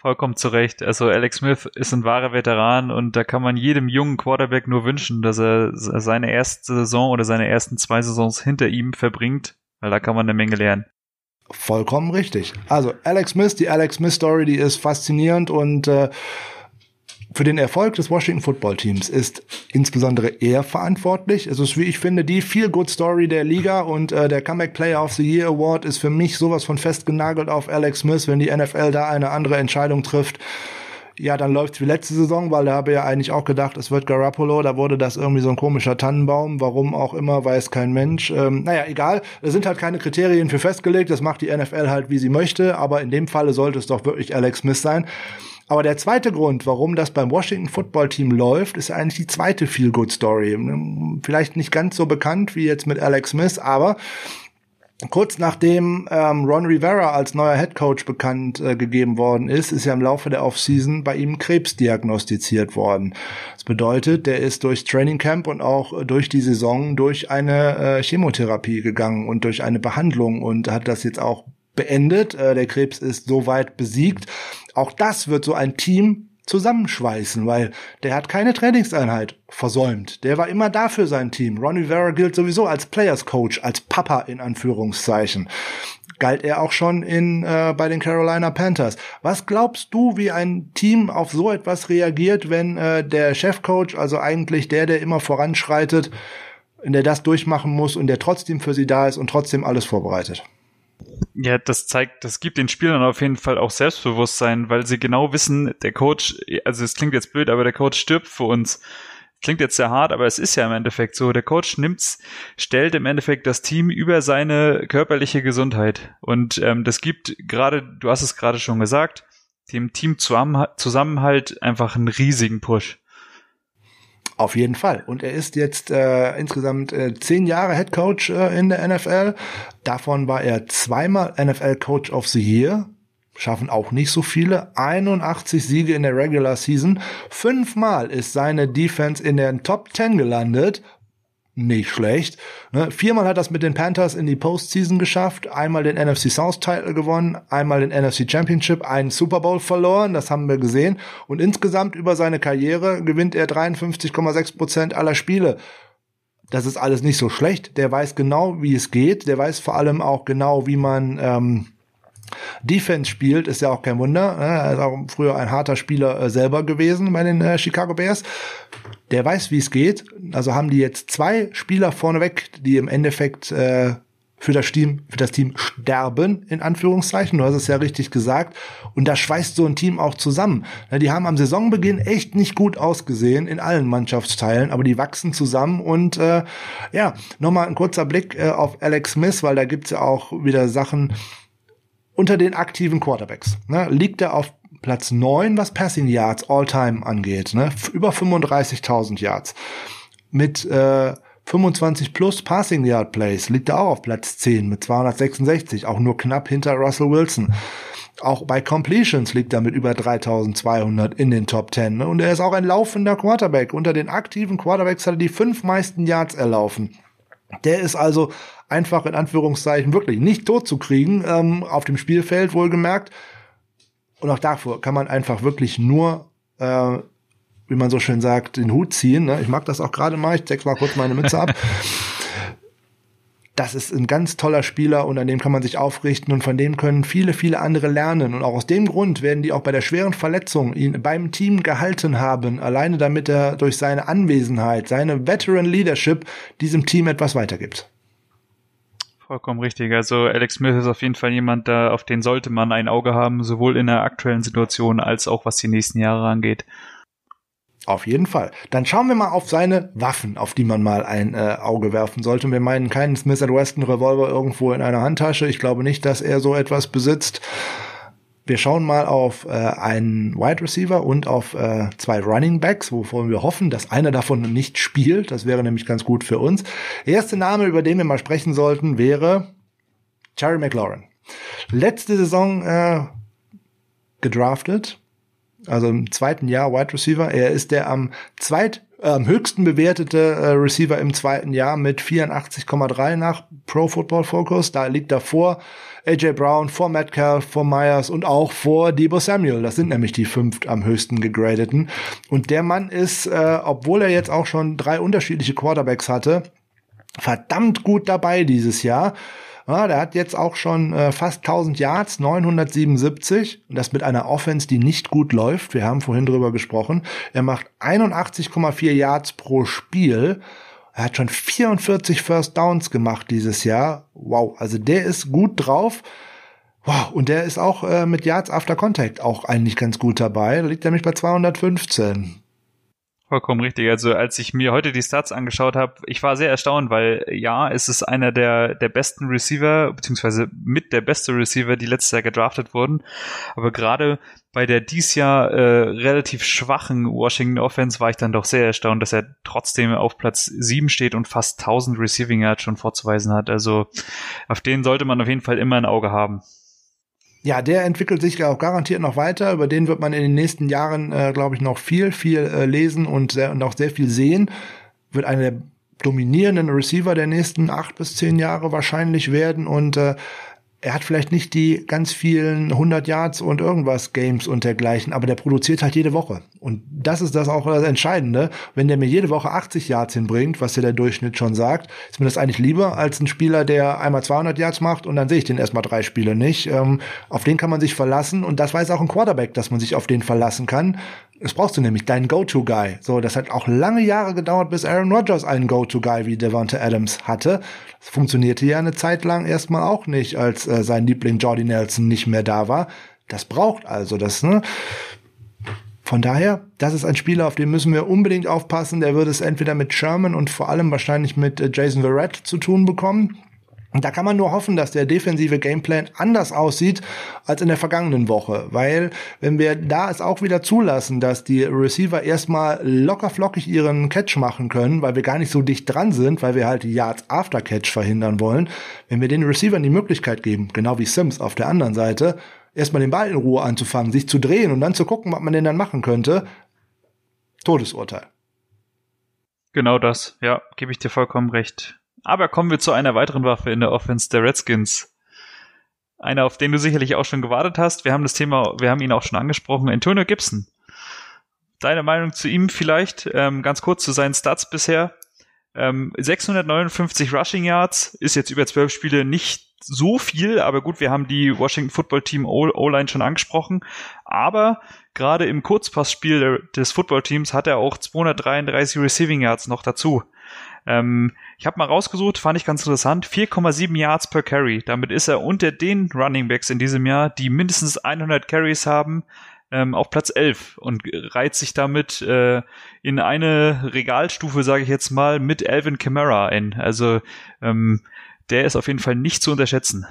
Vollkommen zu Recht. Also Alex Smith ist ein wahrer Veteran und da kann man jedem jungen Quarterback nur wünschen, dass er seine erste Saison oder seine ersten zwei Saisons hinter ihm verbringt, weil da kann man eine Menge lernen. Vollkommen richtig. Also Alex Smith, die Alex Smith Story, die ist faszinierend und äh, für den Erfolg des Washington Football Teams ist insbesondere er verantwortlich. Es ist, wie ich finde, die Feel-Good Story der Liga und äh, der Comeback Player of the Year Award ist für mich sowas von festgenagelt auf Alex Smith, wenn die NFL da eine andere Entscheidung trifft. Ja, dann läuft's wie letzte Saison, weil da habe ich ja eigentlich auch gedacht, es wird Garoppolo, da wurde das irgendwie so ein komischer Tannenbaum, warum auch immer, weiß kein Mensch. Ähm, naja, egal, es sind halt keine Kriterien für festgelegt, das macht die NFL halt, wie sie möchte, aber in dem Falle sollte es doch wirklich Alex Smith sein. Aber der zweite Grund, warum das beim Washington Football Team läuft, ist eigentlich die zweite Feel Good Story. Vielleicht nicht ganz so bekannt wie jetzt mit Alex Smith, aber Kurz nachdem ähm, Ron Rivera als neuer Head Coach bekannt äh, gegeben worden ist, ist ja im Laufe der Offseason bei ihm Krebs diagnostiziert worden. Das bedeutet, der ist durch Training Camp und auch durch die Saison durch eine äh, Chemotherapie gegangen und durch eine Behandlung und hat das jetzt auch beendet. Äh, der Krebs ist soweit besiegt. Auch das wird so ein Team zusammenschweißen, weil der hat keine Trainingseinheit versäumt. Der war immer da für sein Team. Ronnie Vera gilt sowieso als Players Coach, als Papa in Anführungszeichen. Galt er auch schon in äh, bei den Carolina Panthers. Was glaubst du, wie ein Team auf so etwas reagiert, wenn äh, der Chefcoach, also eigentlich der, der immer voranschreitet, in der das durchmachen muss und der trotzdem für sie da ist und trotzdem alles vorbereitet? Ja, das zeigt, das gibt den Spielern auf jeden Fall auch Selbstbewusstsein, weil sie genau wissen, der Coach, also es klingt jetzt blöd, aber der Coach stirbt für uns. Klingt jetzt sehr hart, aber es ist ja im Endeffekt so. Der Coach nimmt's, stellt im Endeffekt das Team über seine körperliche Gesundheit. Und ähm, das gibt gerade, du hast es gerade schon gesagt, dem Team Zusammenhalt einfach einen riesigen Push. Auf jeden Fall. Und er ist jetzt äh, insgesamt äh, zehn Jahre Head Coach äh, in der NFL. Davon war er zweimal NFL Coach of the Year. Schaffen auch nicht so viele. 81 Siege in der Regular Season. Fünfmal ist seine Defense in den Top 10 gelandet. Nicht schlecht. Ne? Viermal hat das mit den Panthers in die Postseason geschafft, einmal den NFC South Title gewonnen, einmal den NFC Championship, einen Super Bowl verloren, das haben wir gesehen. Und insgesamt über seine Karriere gewinnt er 53,6 Prozent aller Spiele. Das ist alles nicht so schlecht. Der weiß genau, wie es geht. Der weiß vor allem auch genau, wie man ähm, Defense spielt, ist ja auch kein Wunder. Ne? Er ist auch früher ein harter Spieler äh, selber gewesen bei den äh, Chicago Bears. Der weiß, wie es geht. Also haben die jetzt zwei Spieler vorneweg, die im Endeffekt äh, für das Team, für das Team sterben, in Anführungszeichen. Du hast es ja richtig gesagt. Und da schweißt so ein Team auch zusammen. Die haben am Saisonbeginn echt nicht gut ausgesehen in allen Mannschaftsteilen, aber die wachsen zusammen und äh, ja, nochmal ein kurzer Blick äh, auf Alex Smith, weil da gibt's ja auch wieder Sachen, unter den aktiven Quarterbacks. Ne, liegt er auf Platz 9, was Passing Yards All-Time angeht. Ne, über 35.000 Yards. Mit äh, 25 plus Passing Yard Plays liegt er auch auf Platz 10 mit 266, auch nur knapp hinter Russell Wilson. Auch bei Completions liegt er mit über 3200 in den Top 10. Ne? Und er ist auch ein laufender Quarterback. Unter den aktiven Quarterbacks hat er die fünf meisten Yards erlaufen. Der ist also einfach in Anführungszeichen wirklich nicht tot zu kriegen, ähm, auf dem Spielfeld wohlgemerkt. Und auch davor kann man einfach wirklich nur, äh, wie man so schön sagt, den Hut ziehen. Ne? Ich mag das auch gerade mal, ich zeig's mal kurz meine Mütze ab. Das ist ein ganz toller Spieler und an dem kann man sich aufrichten und von dem können viele, viele andere lernen. Und auch aus dem Grund werden die auch bei der schweren Verletzung ihn beim Team gehalten haben, alleine damit er durch seine Anwesenheit, seine Veteran Leadership diesem Team etwas weitergibt. Vollkommen richtig. Also Alex Smith ist auf jeden Fall jemand, da, auf den sollte man ein Auge haben, sowohl in der aktuellen Situation als auch was die nächsten Jahre angeht. Auf jeden Fall. Dann schauen wir mal auf seine Waffen, auf die man mal ein äh, Auge werfen sollte. Wir meinen keinen Smith Weston Revolver irgendwo in einer Handtasche. Ich glaube nicht, dass er so etwas besitzt. Wir schauen mal auf äh, einen Wide Receiver und auf äh, zwei Running Backs, wovon wir hoffen, dass einer davon nicht spielt. Das wäre nämlich ganz gut für uns. Der erste Name, über den wir mal sprechen sollten, wäre Jerry McLaurin. Letzte Saison äh, gedraftet, also im zweiten Jahr Wide Receiver. Er ist der am zweit am höchsten bewertete äh, Receiver im zweiten Jahr mit 84,3 nach Pro Football Focus. Da liegt davor AJ Brown, vor Metcalf, vor Myers und auch vor Debo Samuel. Das sind nämlich die fünf am höchsten gegradeten. Und der Mann ist, äh, obwohl er jetzt auch schon drei unterschiedliche Quarterbacks hatte, verdammt gut dabei dieses Jahr. Ja, der hat jetzt auch schon äh, fast 1000 Yards, 977 und das mit einer Offense, die nicht gut läuft. Wir haben vorhin drüber gesprochen. Er macht 81,4 Yards pro Spiel. Er hat schon 44 First Downs gemacht dieses Jahr. Wow, also der ist gut drauf. Wow, und der ist auch äh, mit Yards After Contact auch eigentlich ganz gut dabei. Da liegt er nämlich bei 215. Vollkommen richtig. Also als ich mir heute die Stats angeschaut habe, ich war sehr erstaunt, weil ja, es ist einer der, der besten Receiver, beziehungsweise mit der beste Receiver, die letztes Jahr gedraftet wurden. Aber gerade bei der dies Jahr äh, relativ schwachen Washington Offense war ich dann doch sehr erstaunt, dass er trotzdem auf Platz 7 steht und fast 1000 Receiving Yards schon vorzuweisen hat. Also auf den sollte man auf jeden Fall immer ein Auge haben. Ja, der entwickelt sich auch garantiert noch weiter. Über den wird man in den nächsten Jahren, äh, glaube ich, noch viel, viel äh, lesen und, sehr, und auch sehr viel sehen. Wird einer der dominierenden Receiver der nächsten acht bis zehn Jahre wahrscheinlich werden und äh, er hat vielleicht nicht die ganz vielen 100 Yards und irgendwas Games und dergleichen, aber der produziert halt jede Woche. Und das ist das auch das Entscheidende. Wenn der mir jede Woche 80 Yards hinbringt, was ja der Durchschnitt schon sagt, ist mir das eigentlich lieber als ein Spieler, der einmal 200 Yards macht und dann sehe ich den erstmal drei Spiele nicht. Ähm, auf den kann man sich verlassen und das weiß auch ein Quarterback, dass man sich auf den verlassen kann. Das brauchst du nämlich, deinen Go-To-Guy. So, das hat auch lange Jahre gedauert, bis Aaron Rodgers einen Go-To-Guy wie Devonta Adams hatte. Das funktionierte ja eine Zeit lang erstmal auch nicht, als äh, sein Liebling Jordy Nelson nicht mehr da war. Das braucht also das, ne? Von daher, das ist ein Spieler, auf den müssen wir unbedingt aufpassen. Der wird es entweder mit Sherman und vor allem wahrscheinlich mit äh, Jason Verrett zu tun bekommen. Und da kann man nur hoffen, dass der defensive Gameplan anders aussieht als in der vergangenen Woche. Weil, wenn wir da es auch wieder zulassen, dass die Receiver erstmal locker flockig ihren Catch machen können, weil wir gar nicht so dicht dran sind, weil wir halt die Yards after Catch verhindern wollen, wenn wir den Receivern die Möglichkeit geben, genau wie Sims auf der anderen Seite, erstmal den Ball in Ruhe anzufangen, sich zu drehen und dann zu gucken, was man denn dann machen könnte, Todesurteil. Genau das, ja, gebe ich dir vollkommen recht. Aber kommen wir zu einer weiteren Waffe in der Offense der Redskins. Einer, auf den du sicherlich auch schon gewartet hast. Wir haben das Thema, wir haben ihn auch schon angesprochen, Antonio Gibson. Deine Meinung zu ihm vielleicht, ähm, ganz kurz zu seinen Stats bisher. Ähm, 659 Rushing Yards ist jetzt über zwölf Spiele nicht so viel, aber gut, wir haben die Washington Football Team O-Line schon angesprochen. Aber gerade im Kurzpassspiel des Football Teams hat er auch 233 Receiving Yards noch dazu. Ähm, ich habe mal rausgesucht, fand ich ganz interessant, 4,7 Yards per Carry. Damit ist er unter den Running Backs in diesem Jahr, die mindestens 100 Carries haben, ähm, auf Platz 11 und reiht sich damit äh, in eine Regalstufe, sage ich jetzt mal, mit Alvin Kamara ein. Also ähm, der ist auf jeden Fall nicht zu unterschätzen.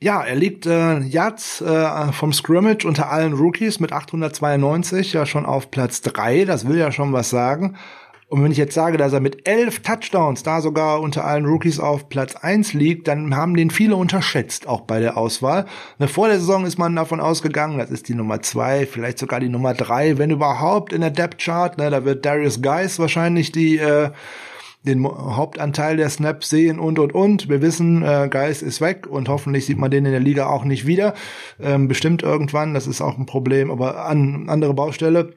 Ja, er liegt äh, Yards äh, vom Scrimmage unter allen Rookies mit 892 ja schon auf Platz 3. Das will ja schon was sagen. Und wenn ich jetzt sage, dass er mit elf Touchdowns da sogar unter allen Rookies auf Platz eins liegt, dann haben den viele unterschätzt, auch bei der Auswahl. Vor der Saison ist man davon ausgegangen, das ist die Nummer zwei, vielleicht sogar die Nummer drei, wenn überhaupt in der Depth Chart. Ne, da wird Darius Geis wahrscheinlich die äh, den Hauptanteil der Snaps sehen und und und. Wir wissen, äh, Geis ist weg und hoffentlich sieht man den in der Liga auch nicht wieder. Ähm, bestimmt irgendwann, das ist auch ein Problem, aber an andere Baustelle.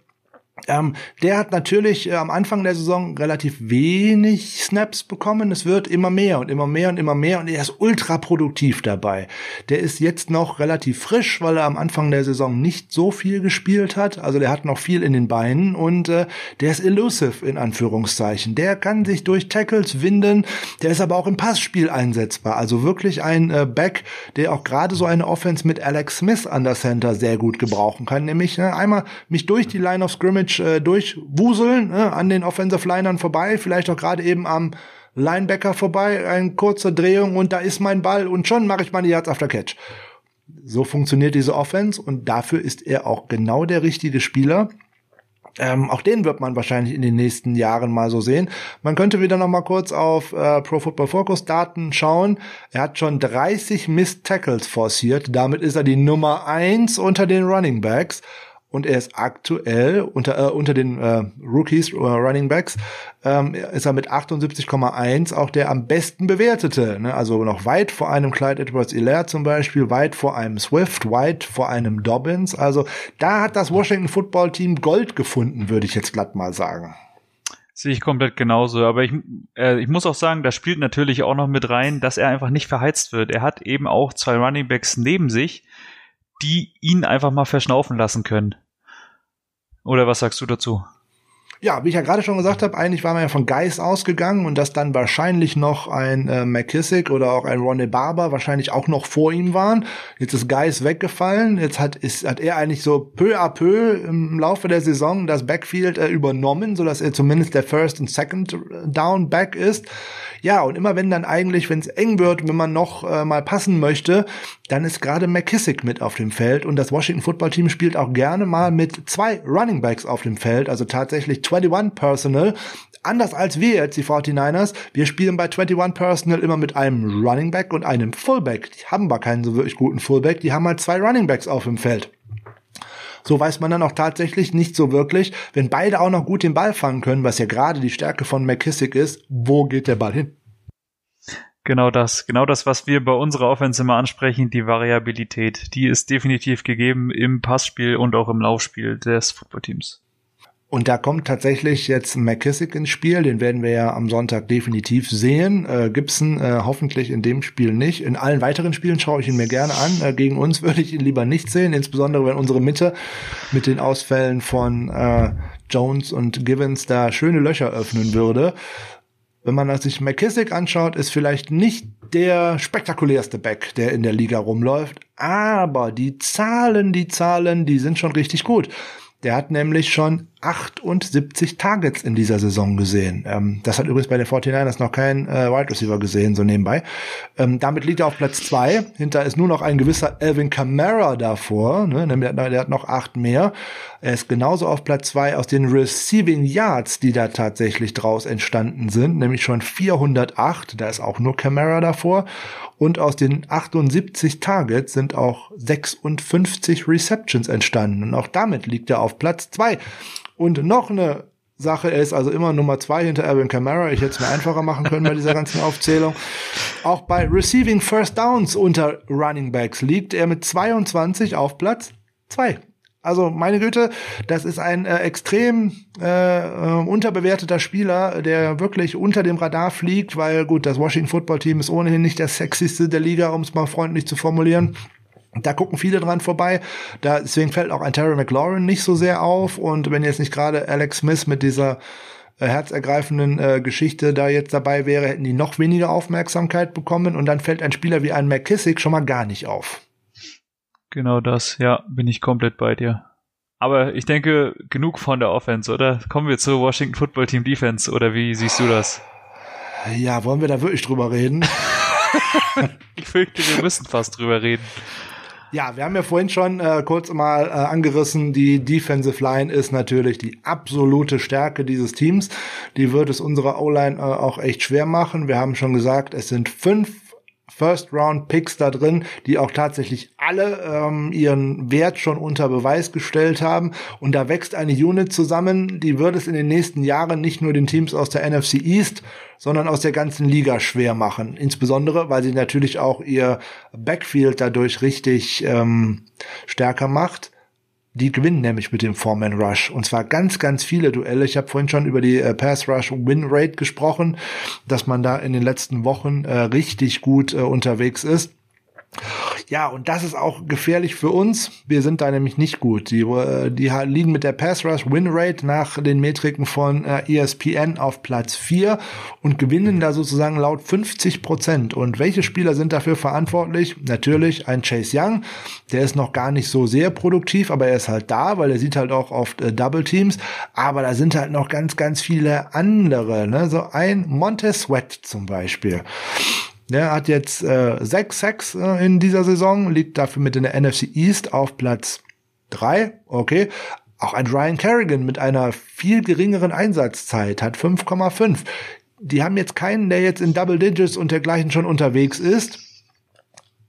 Ähm, der hat natürlich äh, am Anfang der Saison relativ wenig Snaps bekommen. Es wird immer mehr und immer mehr und immer mehr und er ist ultra produktiv dabei. Der ist jetzt noch relativ frisch, weil er am Anfang der Saison nicht so viel gespielt hat. Also der hat noch viel in den Beinen und äh, der ist elusive in Anführungszeichen. Der kann sich durch Tackles winden. Der ist aber auch im Passspiel einsetzbar. Also wirklich ein äh, Back, der auch gerade so eine Offense mit Alex Smith an der Center sehr gut gebrauchen kann. Nämlich äh, einmal mich durch die Line of Scrimmage Scrimmage äh, durchwuseln, äh, an den Offensive Linern vorbei, vielleicht auch gerade eben am Linebacker vorbei, eine kurze Drehung und da ist mein Ball und schon mache ich meine Yards after Catch. So funktioniert diese Offense und dafür ist er auch genau der richtige Spieler. Ähm, auch den wird man wahrscheinlich in den nächsten Jahren mal so sehen. Man könnte wieder noch mal kurz auf äh, Pro Football Focus Daten schauen. Er hat schon 30 Missed Tackles forciert. Damit ist er die Nummer eins unter den Running Backs und er ist aktuell unter, äh, unter den äh, Rookies, äh, Running Backs, ähm, ist er mit 78,1 auch der am besten bewertete. Ne? Also noch weit vor einem Clyde Edwards Hilaire zum Beispiel, weit vor einem Swift, weit vor einem Dobbins. Also da hat das Washington Football Team Gold gefunden, würde ich jetzt glatt mal sagen. Sehe ich komplett genauso. Aber ich, äh, ich muss auch sagen, da spielt natürlich auch noch mit rein, dass er einfach nicht verheizt wird. Er hat eben auch zwei Running Backs neben sich, die ihn einfach mal verschnaufen lassen können. Oder was sagst du dazu? Ja, wie ich ja gerade schon gesagt habe, eigentlich war man ja von Geis ausgegangen und dass dann wahrscheinlich noch ein äh, McKissick oder auch ein Ronnie Barber wahrscheinlich auch noch vor ihm waren. Jetzt ist Geis weggefallen. Jetzt hat, ist, hat er eigentlich so peu à peu im Laufe der Saison das Backfield äh, übernommen, so dass er zumindest der First und Second Down Back ist. Ja, und immer wenn dann eigentlich, wenn es eng wird, wenn man noch äh, mal passen möchte, dann ist gerade McKissick mit auf dem Feld und das Washington Football Team spielt auch gerne mal mit zwei Running Backs auf dem Feld, also tatsächlich 21 Personal. Anders als wir jetzt, die 49ers, wir spielen bei 21 Personal immer mit einem Running Back und einem Fullback. Die haben aber keinen so wirklich guten Fullback, die haben halt zwei Running Backs auf dem Feld. So weiß man dann auch tatsächlich nicht so wirklich, wenn beide auch noch gut den Ball fangen können, was ja gerade die Stärke von McKissick ist, wo geht der Ball hin? Genau das, genau das, was wir bei unserer Offense immer ansprechen, die Variabilität, die ist definitiv gegeben im Passspiel und auch im Laufspiel des Footballteams. Und da kommt tatsächlich jetzt McKissick ins Spiel, den werden wir ja am Sonntag definitiv sehen. Äh, Gibson äh, hoffentlich in dem Spiel nicht. In allen weiteren Spielen schaue ich ihn mir gerne an. Äh, gegen uns würde ich ihn lieber nicht sehen, insbesondere wenn unsere Mitte mit den Ausfällen von äh, Jones und Givens da schöne Löcher öffnen würde. Wenn man sich McKissick anschaut, ist vielleicht nicht der spektakulärste Back, der in der Liga rumläuft, aber die Zahlen, die Zahlen, die sind schon richtig gut. Der hat nämlich schon 78 Targets in dieser Saison gesehen. Ähm, das hat übrigens bei den 49ers noch kein äh, Wide Receiver gesehen, so nebenbei. Ähm, damit liegt er auf Platz zwei. Hinter ist nur noch ein gewisser Alvin Kamara davor. Ne? Der, hat noch acht mehr. Er ist genauso auf Platz zwei aus den Receiving Yards, die da tatsächlich draus entstanden sind, nämlich schon 408. Da ist auch nur Kamara davor. Und aus den 78 Targets sind auch 56 Receptions entstanden. Und auch damit liegt er auf Platz zwei. Und noch eine Sache. Er ist also immer Nummer zwei hinter Alvin Kamara. Ich hätte es mir einfacher machen können bei dieser ganzen Aufzählung. Auch bei Receiving First Downs unter Running Backs liegt er mit 22 auf Platz zwei. Also meine Güte, das ist ein äh, extrem äh, äh, unterbewerteter Spieler, der wirklich unter dem Radar fliegt, weil gut, das Washington Football Team ist ohnehin nicht der sexyste der Liga, um es mal freundlich zu formulieren. Da gucken viele dran vorbei. Da, deswegen fällt auch ein Terry McLaurin nicht so sehr auf. Und wenn jetzt nicht gerade Alex Smith mit dieser äh, herzergreifenden äh, Geschichte da jetzt dabei wäre, hätten die noch weniger Aufmerksamkeit bekommen. Und dann fällt ein Spieler wie ein McKissick schon mal gar nicht auf. Genau das, ja, bin ich komplett bei dir. Aber ich denke, genug von der Offense, oder? Kommen wir zur Washington Football Team Defense, oder wie siehst du das? Ja, wollen wir da wirklich drüber reden? ich fürchte, wir müssen fast drüber reden. Ja, wir haben ja vorhin schon äh, kurz mal äh, angerissen, die Defensive Line ist natürlich die absolute Stärke dieses Teams. Die wird es unserer O-Line äh, auch echt schwer machen. Wir haben schon gesagt, es sind fünf First-Round-Picks da drin, die auch tatsächlich alle ähm, ihren Wert schon unter Beweis gestellt haben. Und da wächst eine Unit zusammen, die wird es in den nächsten Jahren nicht nur den Teams aus der NFC East, sondern aus der ganzen Liga schwer machen. Insbesondere, weil sie natürlich auch ihr Backfield dadurch richtig ähm, stärker macht. Die gewinnen nämlich mit dem Foreman Rush. Und zwar ganz, ganz viele Duelle. Ich habe vorhin schon über die äh, Pass Rush Win Rate gesprochen, dass man da in den letzten Wochen äh, richtig gut äh, unterwegs ist. Ja, und das ist auch gefährlich für uns. Wir sind da nämlich nicht gut. Die, äh, die liegen mit der Pass Rush Win Rate nach den Metriken von äh, ESPN auf Platz 4 und gewinnen da sozusagen laut 50 Prozent. Und welche Spieler sind dafür verantwortlich? Natürlich ein Chase Young. Der ist noch gar nicht so sehr produktiv, aber er ist halt da, weil er sieht halt auch oft äh, Double Teams. Aber da sind halt noch ganz, ganz viele andere. Ne? So ein Montez Sweat zum Beispiel. Der hat jetzt äh, sechs Sacks äh, in dieser Saison, liegt dafür mit in der NFC East auf Platz drei. Okay. Auch ein Ryan Kerrigan mit einer viel geringeren Einsatzzeit hat 5,5. Die haben jetzt keinen, der jetzt in Double Digits und dergleichen schon unterwegs ist.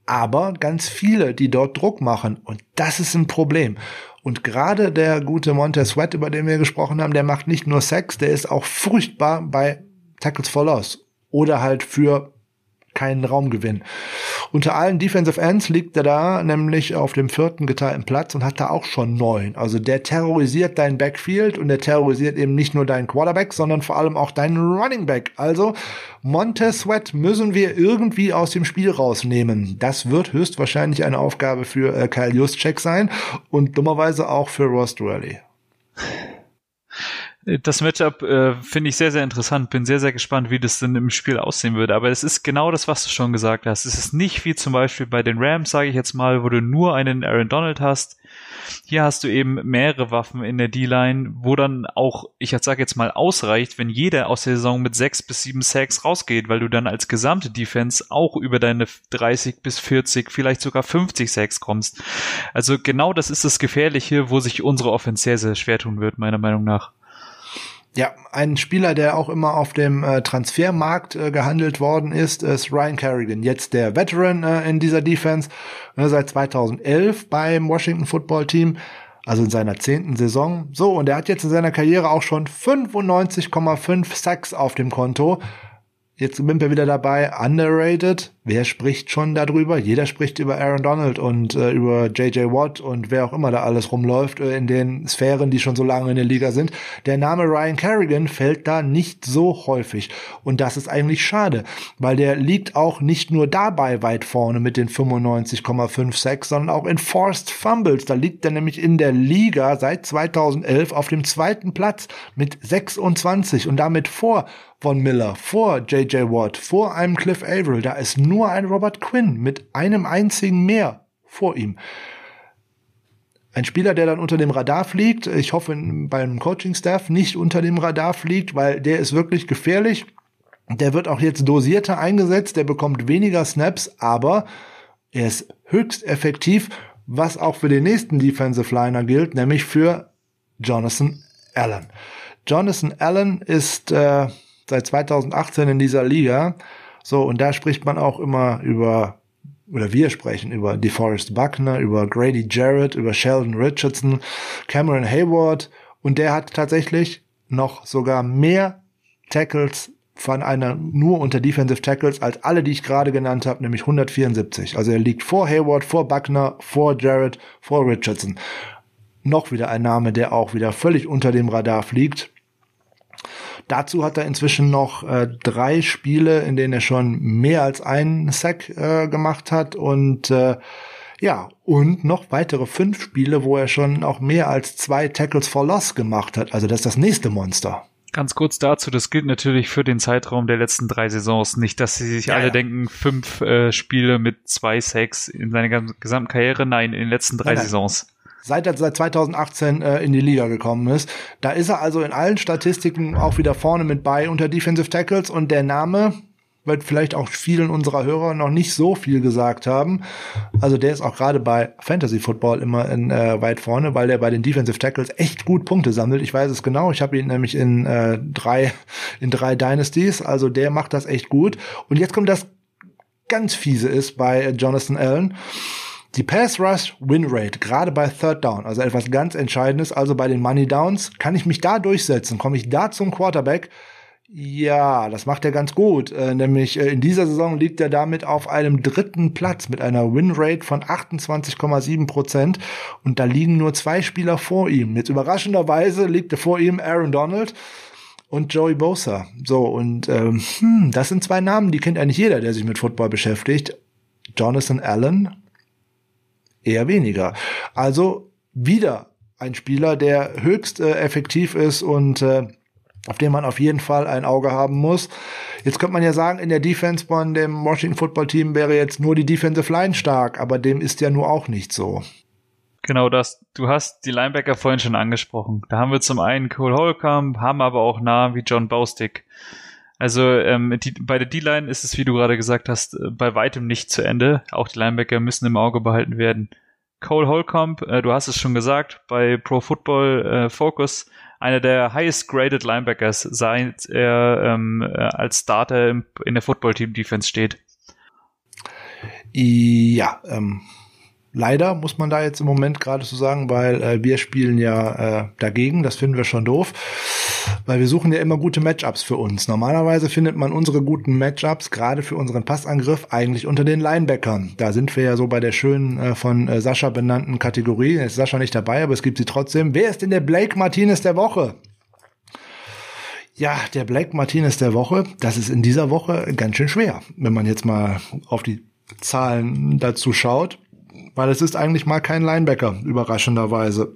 Aber ganz viele, die dort Druck machen. Und das ist ein Problem. Und gerade der gute Montez Sweat, über den wir gesprochen haben, der macht nicht nur Sex, der ist auch furchtbar bei Tackles for Loss. Oder halt für keinen Raumgewinn. Unter allen Defensive Ends liegt er da nämlich auf dem vierten geteilten Platz und hat da auch schon neun. Also der terrorisiert dein Backfield und der terrorisiert eben nicht nur deinen Quarterback, sondern vor allem auch deinen Running Back. Also Montez Sweat müssen wir irgendwie aus dem Spiel rausnehmen. Das wird höchstwahrscheinlich eine Aufgabe für äh, Kyle Juszczyk sein und dummerweise auch für Ross Dwelly. Das Matchup äh, finde ich sehr, sehr interessant. Bin sehr, sehr gespannt, wie das denn im Spiel aussehen würde. Aber es ist genau das, was du schon gesagt hast. Es ist nicht wie zum Beispiel bei den Rams, sage ich jetzt mal, wo du nur einen Aaron Donald hast. Hier hast du eben mehrere Waffen in der D-Line, wo dann auch, ich sage jetzt mal, ausreicht, wenn jeder aus der Saison mit sechs bis sieben Sacks rausgeht, weil du dann als gesamte Defense auch über deine 30 bis 40, vielleicht sogar 50 Sacks kommst. Also genau das ist das Gefährliche, wo sich unsere Offense sehr, sehr schwer tun wird, meiner Meinung nach. Ja, ein Spieler, der auch immer auf dem äh, Transfermarkt äh, gehandelt worden ist, ist Ryan Kerrigan. Jetzt der Veteran äh, in dieser Defense, äh, seit 2011 beim Washington Football Team, also in seiner zehnten Saison. So, und er hat jetzt in seiner Karriere auch schon 95,5 Sacks auf dem Konto. Jetzt sind wir wieder dabei, underrated. Wer spricht schon darüber? Jeder spricht über Aaron Donald und äh, über JJ Watt und wer auch immer da alles rumläuft äh, in den Sphären, die schon so lange in der Liga sind. Der Name Ryan Kerrigan fällt da nicht so häufig. Und das ist eigentlich schade, weil der liegt auch nicht nur dabei weit vorne mit den 95,56, sondern auch in Forced Fumbles. Da liegt er nämlich in der Liga seit 2011 auf dem zweiten Platz mit 26 und damit vor von Miller, vor J.J. Watt, vor einem Cliff Averill. Da ist nur ein Robert Quinn mit einem einzigen mehr vor ihm. Ein Spieler, der dann unter dem Radar fliegt, ich hoffe beim Coaching-Staff nicht unter dem Radar fliegt, weil der ist wirklich gefährlich. Der wird auch jetzt dosierter eingesetzt, der bekommt weniger Snaps, aber er ist höchst effektiv, was auch für den nächsten Defensive Liner gilt, nämlich für Jonathan Allen. Jonathan Allen ist äh, seit 2018 in dieser Liga. So, und da spricht man auch immer über, oder wir sprechen über DeForest Buckner, über Grady Jarrett, über Sheldon Richardson, Cameron Hayward. Und der hat tatsächlich noch sogar mehr Tackles von einer nur unter Defensive Tackles als alle, die ich gerade genannt habe, nämlich 174. Also er liegt vor Hayward, vor Buckner, vor Jarrett, vor Richardson. Noch wieder ein Name, der auch wieder völlig unter dem Radar fliegt. Dazu hat er inzwischen noch äh, drei Spiele, in denen er schon mehr als einen Sack äh, gemacht hat und äh, ja, und noch weitere fünf Spiele, wo er schon auch mehr als zwei Tackles for Loss gemacht hat. Also das ist das nächste Monster. Ganz kurz dazu, das gilt natürlich für den Zeitraum der letzten drei Saisons. Nicht, dass sie sich ja, alle ja. denken, fünf äh, Spiele mit zwei Sacks in seiner gesamten Karriere. Nein, in den letzten drei nein, Saisons. Seit er seit 2018 äh, in die Liga gekommen ist. Da ist er also in allen Statistiken auch wieder vorne mit bei unter Defensive Tackles und der Name, wird vielleicht auch vielen unserer Hörer noch nicht so viel gesagt haben. Also der ist auch gerade bei Fantasy Football immer in, äh, weit vorne, weil der bei den Defensive Tackles echt gut Punkte sammelt. Ich weiß es genau. Ich habe ihn nämlich in äh, drei in drei Dynasties. Also der macht das echt gut. Und jetzt kommt das ganz fiese ist bei Jonathan Allen. Die Pass Rush Win Rate, gerade bei Third Down, also etwas ganz Entscheidendes, also bei den Money Downs, kann ich mich da durchsetzen? Komme ich da zum Quarterback? Ja, das macht er ganz gut. Äh, nämlich äh, in dieser Saison liegt er damit auf einem dritten Platz mit einer Winrate von 28,7 Prozent. Und da liegen nur zwei Spieler vor ihm. Jetzt überraschenderweise liegt er vor ihm Aaron Donald und Joey Bosa. So, und ähm, hm, das sind zwei Namen, die kennt eigentlich jeder, der sich mit Football beschäftigt. Jonathan Allen eher weniger. Also wieder ein Spieler, der höchst äh, effektiv ist und äh, auf den man auf jeden Fall ein Auge haben muss. Jetzt könnte man ja sagen, in der Defense von dem Washington Football Team wäre jetzt nur die Defensive Line stark, aber dem ist ja nur auch nicht so. Genau das. Du hast die Linebacker vorhin schon angesprochen. Da haben wir zum einen Cole Holcomb, haben aber auch Namen wie John Baustick. Also ähm, die, bei der D-Line ist es, wie du gerade gesagt hast, äh, bei weitem nicht zu Ende. Auch die Linebacker müssen im Auge behalten werden. Cole Holcomb, äh, du hast es schon gesagt, bei Pro Football äh, Focus einer der highest graded Linebackers, seit er ähm, äh, als Starter in der Football Team Defense steht. Ja, ähm, leider muss man da jetzt im Moment gerade so sagen, weil äh, wir spielen ja äh, dagegen, das finden wir schon doof, weil wir suchen ja immer gute Matchups für uns. Normalerweise findet man unsere guten Matchups gerade für unseren Passangriff eigentlich unter den Linebackern. Da sind wir ja so bei der schönen äh, von äh, Sascha benannten Kategorie. Jetzt ist Sascha nicht dabei, aber es gibt sie trotzdem. Wer ist denn der Blake Martinez der Woche? Ja, der Blake Martinez der Woche, das ist in dieser Woche ganz schön schwer, wenn man jetzt mal auf die Zahlen dazu schaut weil es ist eigentlich mal kein Linebacker, überraschenderweise.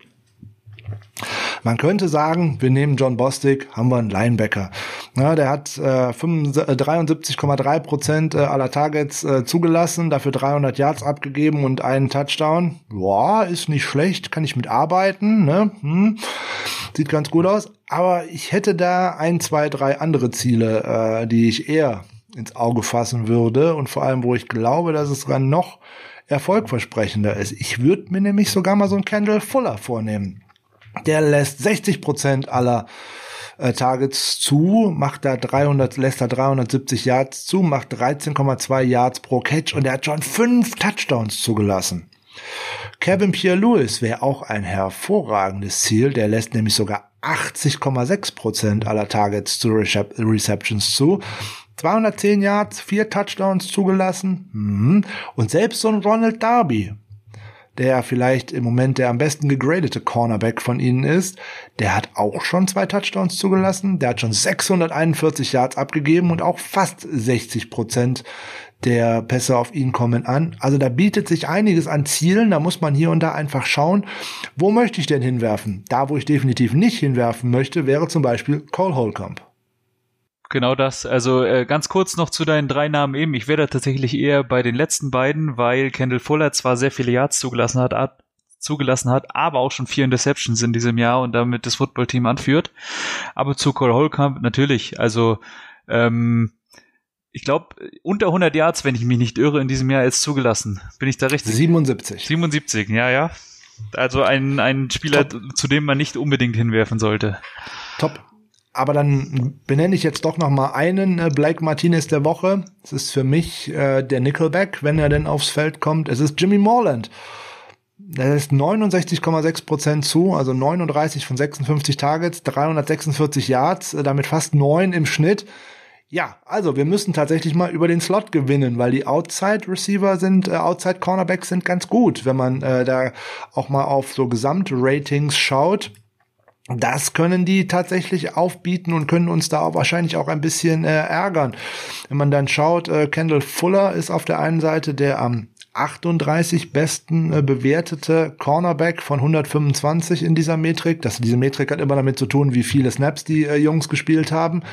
Man könnte sagen, wir nehmen John Bostic, haben wir einen Linebacker. Ja, der hat äh, 73,3 Prozent äh, aller Targets äh, zugelassen, dafür 300 Yards abgegeben und einen Touchdown. Boah, ist nicht schlecht, kann ich mitarbeiten. Ne? Hm. Sieht ganz gut aus. Aber ich hätte da ein, zwei, drei andere Ziele, äh, die ich eher ins Auge fassen würde und vor allem, wo ich glaube, dass es sogar noch erfolgversprechender ist. Ich würde mir nämlich sogar mal so einen Kendall Fuller vornehmen. Der lässt 60 Prozent aller äh, Targets zu, macht da 300, lässt da 370 Yards zu, macht 13,2 Yards pro Catch und er hat schon fünf Touchdowns zugelassen. Kevin Pierre-Lewis wäre auch ein hervorragendes Ziel, der lässt nämlich sogar 80,6 Prozent aller Targets zu Receptions zu 210 Yards, vier Touchdowns zugelassen. Mhm. Und selbst so ein Ronald Darby, der vielleicht im Moment der am besten gegradete Cornerback von ihnen ist, der hat auch schon zwei Touchdowns zugelassen. Der hat schon 641 Yards abgegeben und auch fast 60 Prozent der Pässe auf ihn kommen an. Also da bietet sich einiges an Zielen. Da muss man hier und da einfach schauen, wo möchte ich denn hinwerfen? Da, wo ich definitiv nicht hinwerfen möchte, wäre zum Beispiel Cole Holcomb. Genau das. Also äh, ganz kurz noch zu deinen drei Namen eben. Ich wäre tatsächlich eher bei den letzten beiden, weil Kendall Fuller zwar sehr viele Yards zugelassen hat, zugelassen hat, aber auch schon vier Interceptions in diesem Jahr und damit das Footballteam anführt. Aber zu Cole Holcomb natürlich. Also ähm, ich glaube, unter 100 Yards, wenn ich mich nicht irre, in diesem Jahr ist zugelassen. Bin ich da richtig? 77. 77, ja, ja. Also ein, ein Spieler, Top. zu dem man nicht unbedingt hinwerfen sollte. Top. Aber dann benenne ich jetzt doch noch mal einen äh, Blake Martinez der Woche. Es ist für mich äh, der Nickelback, wenn er denn aufs Feld kommt. Es ist Jimmy Morland. Das ist 69,6 Prozent zu, also 39 von 56 Targets, 346 Yards, äh, damit fast neun im Schnitt. Ja, also wir müssen tatsächlich mal über den Slot gewinnen, weil die Outside Receiver sind, äh, Outside Cornerbacks sind ganz gut, wenn man äh, da auch mal auf so Gesamtratings schaut. Das können die tatsächlich aufbieten und können uns da wahrscheinlich auch ein bisschen äh, ärgern. Wenn man dann schaut, äh, Kendall Fuller ist auf der einen Seite der am 38 besten äh, bewertete Cornerback von 125 in dieser Metrik. Das, diese Metrik hat immer damit zu tun, wie viele Snaps die äh, Jungs gespielt haben.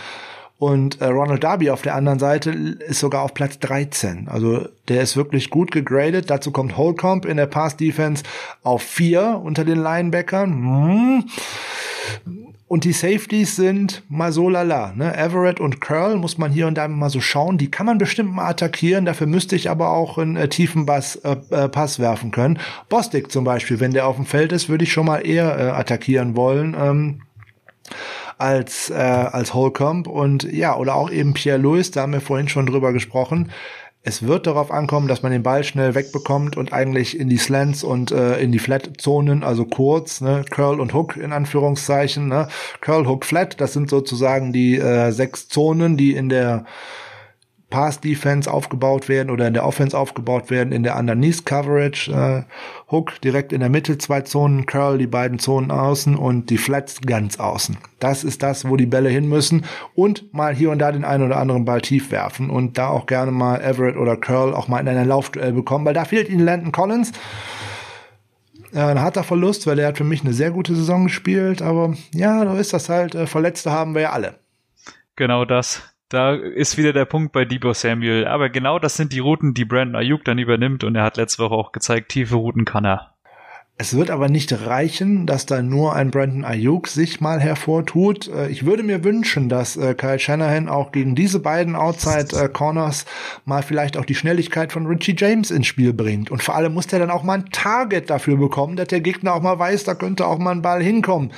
Und äh, Ronald Darby auf der anderen Seite ist sogar auf Platz 13. Also der ist wirklich gut gegradet. Dazu kommt Holcomb in der Pass Defense auf 4 unter den Linebackern. Hm. Und die Safeties sind mal so lala. Ne? Everett und Curl muss man hier und da mal so schauen. Die kann man bestimmt mal attackieren. Dafür müsste ich aber auch einen äh, tiefen Bass, äh, äh, Pass werfen können. Bostic zum Beispiel, wenn der auf dem Feld ist, würde ich schon mal eher äh, attackieren wollen. Ähm, als, äh, als Holcomb und ja, oder auch eben Pierre Louis, da haben wir vorhin schon drüber gesprochen. Es wird darauf ankommen, dass man den Ball schnell wegbekommt und eigentlich in die Slants und äh, in die Flat-Zonen, also kurz, ne, Curl und Hook in Anführungszeichen, ne, Curl, Hook, Flat, das sind sozusagen die äh, sechs Zonen, die in der Pass-Defense aufgebaut werden oder in der Offense aufgebaut werden, in der Underneath-Coverage. Äh, Hook direkt in der Mitte, zwei Zonen, Curl die beiden Zonen außen und die Flats ganz außen. Das ist das, wo die Bälle hin müssen und mal hier und da den einen oder anderen Ball tief werfen und da auch gerne mal Everett oder Curl auch mal in einer Laufduell bekommen, weil da fehlt ihnen Landon Collins. Äh, ein harter Verlust, weil er hat für mich eine sehr gute Saison gespielt, aber ja, so ist das halt. Äh, Verletzte haben wir ja alle. Genau das. Da ist wieder der Punkt bei Debo Samuel. Aber genau das sind die Routen, die Brandon Ayuk dann übernimmt und er hat letzte Woche auch gezeigt, tiefe Routen kann er. Es wird aber nicht reichen, dass da nur ein Brandon Ayuk sich mal hervortut. Äh, ich würde mir wünschen, dass äh, Kyle Shanahan auch gegen diese beiden Outside äh, Corners mal vielleicht auch die Schnelligkeit von Richie James ins Spiel bringt. Und vor allem muss der dann auch mal ein Target dafür bekommen, dass der Gegner auch mal weiß, da könnte auch mal ein Ball hinkommen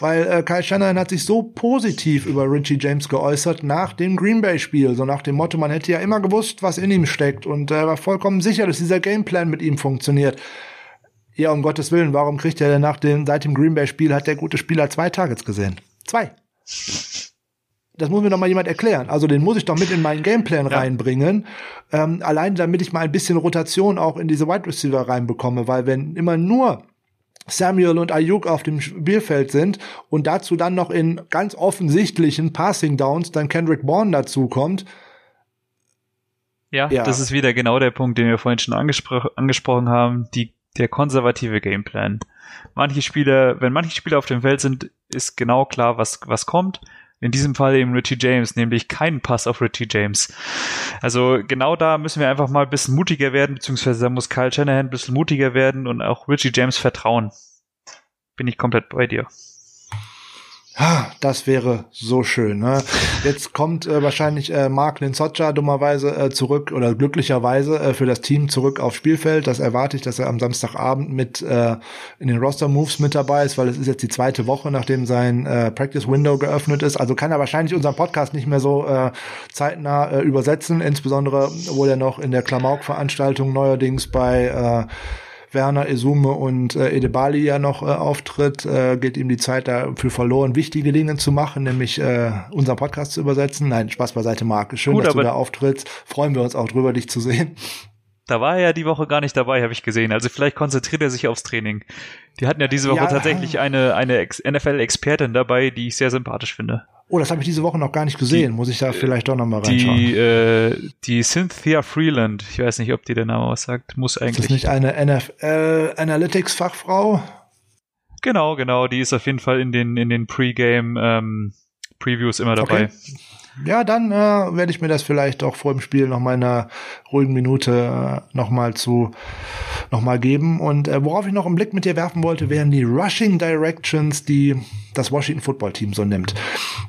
weil Kyle Shanahan hat sich so positiv über Richie James geäußert nach dem Green Bay Spiel, so nach dem Motto, man hätte ja immer gewusst, was in ihm steckt und er war vollkommen sicher, dass dieser Gameplan mit ihm funktioniert. Ja, um Gottes Willen, warum kriegt er denn nach dem, seit dem Green Bay Spiel hat der gute Spieler zwei Targets gesehen? Zwei. Das muss mir doch mal jemand erklären. Also den muss ich doch mit in meinen Gameplan ja. reinbringen. Ähm, allein damit ich mal ein bisschen Rotation auch in diese Wide Receiver reinbekomme, weil wenn immer nur Samuel und Ayuk auf dem Spielfeld sind und dazu dann noch in ganz offensichtlichen Passing Downs dann Kendrick Bourne dazu kommt. Ja, ja, das ist wieder genau der Punkt, den wir vorhin schon angespro angesprochen haben, die, der konservative Gameplan. Manche Spieler, wenn manche Spieler auf dem Feld sind, ist genau klar, was, was kommt. In diesem Fall eben Richie James, nämlich keinen Pass auf Richie James. Also genau da müssen wir einfach mal ein bisschen mutiger werden, beziehungsweise da muss Kyle Shanahan ein bisschen mutiger werden und auch Richie James vertrauen. Bin ich komplett bei dir. Das wäre so schön. Ne? Jetzt kommt äh, wahrscheinlich äh, Mark Linsoccia dummerweise äh, zurück oder glücklicherweise äh, für das Team zurück aufs Spielfeld. Das erwarte ich, dass er am Samstagabend mit äh, in den Roster Moves mit dabei ist, weil es ist jetzt die zweite Woche, nachdem sein äh, Practice Window geöffnet ist. Also kann er wahrscheinlich unseren Podcast nicht mehr so äh, zeitnah äh, übersetzen, insbesondere wo er noch in der Klamauk-Veranstaltung neuerdings bei äh, Werner Esume und äh, Edebali ja noch äh, auftritt, äh, geht ihm die Zeit dafür verloren, wichtige Dinge zu machen, nämlich äh, unseren Podcast zu übersetzen. Nein, Spaß beiseite, Marc. Schön, Gut, dass du da auftrittst. Freuen wir uns auch drüber, dich zu sehen. Da war er ja die Woche gar nicht dabei, habe ich gesehen. Also vielleicht konzentriert er sich aufs Training. Die hatten ja diese Woche ja, tatsächlich eine, eine NFL-Expertin dabei, die ich sehr sympathisch finde. Oh, das habe ich diese Woche noch gar nicht gesehen. Die, Muss ich da vielleicht doch noch mal reinschauen. Die, äh, die Cynthia Freeland, ich weiß nicht, ob die der Name was sagt, muss eigentlich. Ist das nicht eine NFL Analytics Fachfrau? Genau, genau. Die ist auf jeden Fall in den in den Pre-Game ähm, immer dabei. Okay ja, dann äh, werde ich mir das vielleicht auch vor dem Spiel noch mal in einer ruhigen Minute äh, noch mal zu noch mal geben. Und äh, worauf ich noch einen Blick mit dir werfen wollte, wären die Rushing Directions, die das Washington Football Team so nimmt.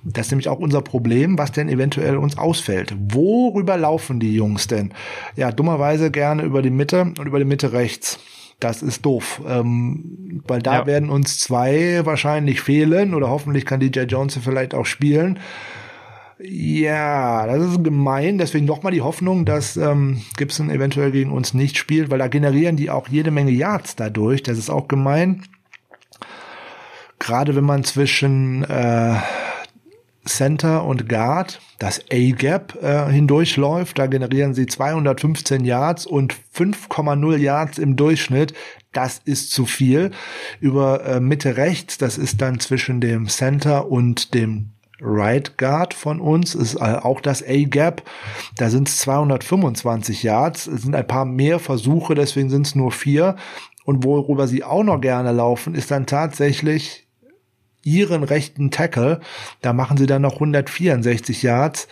Das ist nämlich auch unser Problem, was denn eventuell uns ausfällt. Worüber laufen die Jungs denn? Ja, dummerweise gerne über die Mitte und über die Mitte rechts. Das ist doof, ähm, weil da ja. werden uns zwei wahrscheinlich fehlen oder hoffentlich kann DJ Jones vielleicht auch spielen. Ja, das ist gemein. Deswegen nochmal die Hoffnung, dass ähm, Gibson eventuell gegen uns nicht spielt, weil da generieren die auch jede Menge Yards dadurch. Das ist auch gemein. Gerade wenn man zwischen äh, Center und Guard das A-Gap äh, hindurchläuft, da generieren sie 215 Yards und 5,0 Yards im Durchschnitt. Das ist zu viel. Über äh, Mitte rechts, das ist dann zwischen dem Center und dem Right Guard von uns ist äh, auch das A-Gap. Da sind es 225 Yards. Es sind ein paar mehr Versuche, deswegen sind es nur vier. Und worüber sie auch noch gerne laufen, ist dann tatsächlich ihren rechten Tackle. Da machen sie dann noch 164 Yards.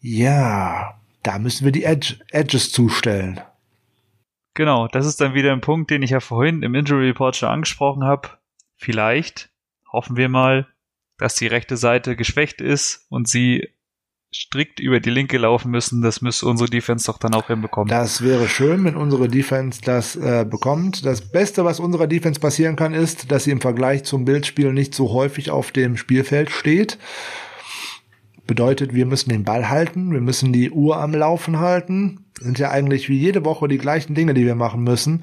Ja, da müssen wir die Edge, Edges zustellen. Genau, das ist dann wieder ein Punkt, den ich ja vorhin im Injury Report schon angesprochen habe. Vielleicht, hoffen wir mal, dass die rechte Seite geschwächt ist und sie strikt über die linke laufen müssen, das müsste unsere Defense doch dann auch hinbekommen. Das wäre schön, wenn unsere Defense das äh, bekommt. Das Beste, was unserer Defense passieren kann, ist, dass sie im Vergleich zum Bildspiel nicht so häufig auf dem Spielfeld steht. Bedeutet, wir müssen den Ball halten, wir müssen die Uhr am Laufen halten. Das sind ja eigentlich wie jede Woche die gleichen Dinge, die wir machen müssen.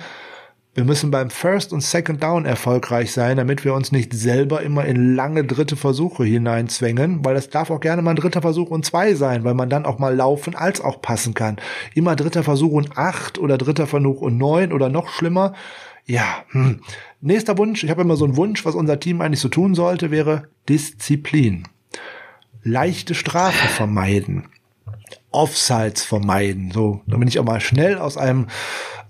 Wir müssen beim First und Second Down erfolgreich sein, damit wir uns nicht selber immer in lange dritte Versuche hineinzwängen, weil es darf auch gerne mal ein dritter Versuch und zwei sein, weil man dann auch mal laufen als auch passen kann. Immer dritter Versuch und acht oder dritter Versuch und neun oder noch schlimmer. Ja, hm. nächster Wunsch, ich habe immer so einen Wunsch, was unser Team eigentlich so tun sollte, wäre Disziplin. Leichte Strafe vermeiden. Offsides vermeiden. So, damit ich auch mal schnell aus einem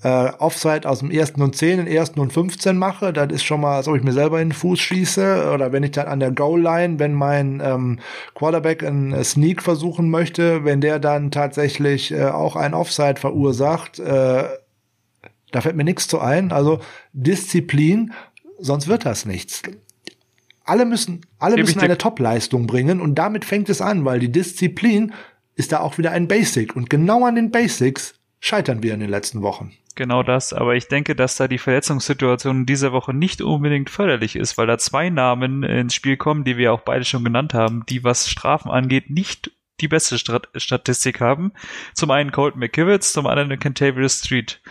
äh, Offside aus dem ersten und zehn, den ersten und 15 mache. Das ist schon mal, als ob ich mir selber in den Fuß schieße. Oder wenn ich dann an der Goal-Line, wenn mein ähm, Quarterback einen Sneak versuchen möchte, wenn der dann tatsächlich äh, auch ein Offside verursacht, äh, da fällt mir nichts zu ein. Also Disziplin, sonst wird das nichts alle müssen, alle müssen eine Top-Leistung bringen und damit fängt es an, weil die Disziplin ist da auch wieder ein Basic und genau an den Basics scheitern wir in den letzten Wochen. Genau das, aber ich denke, dass da die Verletzungssituation in dieser Woche nicht unbedingt förderlich ist, weil da zwei Namen ins Spiel kommen, die wir auch beide schon genannt haben, die was Strafen angeht nicht die beste Strat Statistik haben. Zum einen Colt McKivitz, zum anderen Cantavius Street.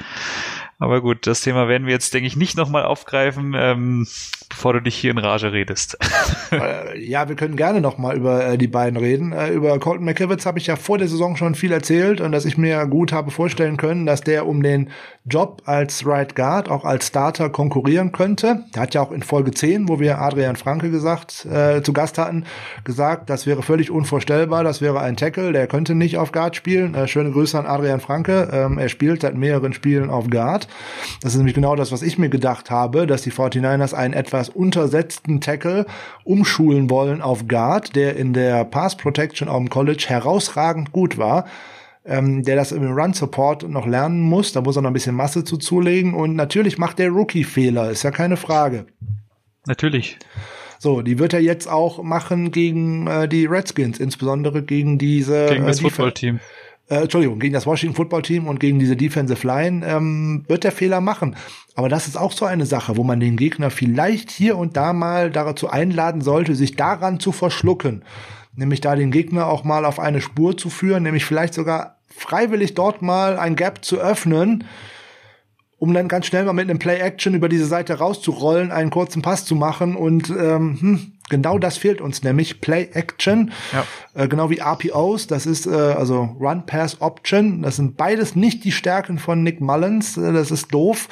Aber gut, das Thema werden wir jetzt, denke ich, nicht nochmal aufgreifen, ähm, bevor du dich hier in Rage redest. Äh, ja, wir können gerne nochmal über äh, die beiden reden. Äh, über Colton McKivitz habe ich ja vor der Saison schon viel erzählt und dass ich mir gut habe vorstellen können, dass der um den Job als Right Guard, auch als Starter konkurrieren könnte. Der hat ja auch in Folge 10, wo wir Adrian Franke gesagt, äh, zu Gast hatten, gesagt, das wäre völlig unvorstellbar, das wäre ein Tackle, der könnte nicht auf Guard spielen. Äh, schöne Grüße an Adrian Franke. Ähm, er spielt seit mehreren Spielen auf Guard. Das ist nämlich genau das, was ich mir gedacht habe, dass die 49ers einen etwas untersetzten Tackle umschulen wollen auf Guard, der in der Pass Protection dem College herausragend gut war. Ähm, der das im Run Support noch lernen muss, da muss er noch ein bisschen Masse zu zulegen und natürlich macht der Rookie Fehler, ist ja keine Frage. Natürlich. So, die wird er jetzt auch machen gegen äh, die Redskins, insbesondere gegen diese gegen das äh, Footballteam äh, Entschuldigung, gegen das Washington Football Team und gegen diese Defensive Line ähm, wird der Fehler machen. Aber das ist auch so eine Sache, wo man den Gegner vielleicht hier und da mal dazu einladen sollte, sich daran zu verschlucken. Nämlich da den Gegner auch mal auf eine Spur zu führen, nämlich vielleicht sogar freiwillig dort mal ein Gap zu öffnen, um dann ganz schnell mal mit einem Play-Action über diese Seite rauszurollen, einen kurzen Pass zu machen und ähm, hm, Genau das fehlt uns nämlich Play Action, ja. äh, genau wie RPOs. Das ist äh, also Run Pass Option. Das sind beides nicht die Stärken von Nick Mullins. Äh, das ist doof.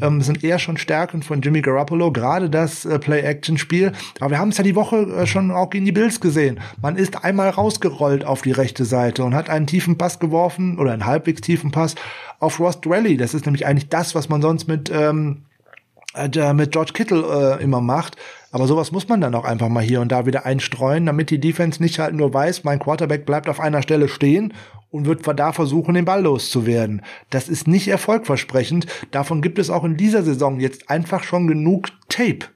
Ähm, das sind eher schon Stärken von Jimmy Garoppolo. Gerade das äh, Play Action Spiel. Aber wir haben es ja die Woche äh, schon auch gegen die Bills gesehen. Man ist einmal rausgerollt auf die rechte Seite und hat einen tiefen Pass geworfen oder einen halbwegs tiefen Pass auf Ross Rally. Das ist nämlich eigentlich das, was man sonst mit ähm, äh, mit George Kittle äh, immer macht. Aber sowas muss man dann auch einfach mal hier und da wieder einstreuen, damit die Defense nicht halt nur weiß, mein Quarterback bleibt auf einer Stelle stehen und wird da versuchen, den Ball loszuwerden. Das ist nicht erfolgversprechend. Davon gibt es auch in dieser Saison jetzt einfach schon genug Tape.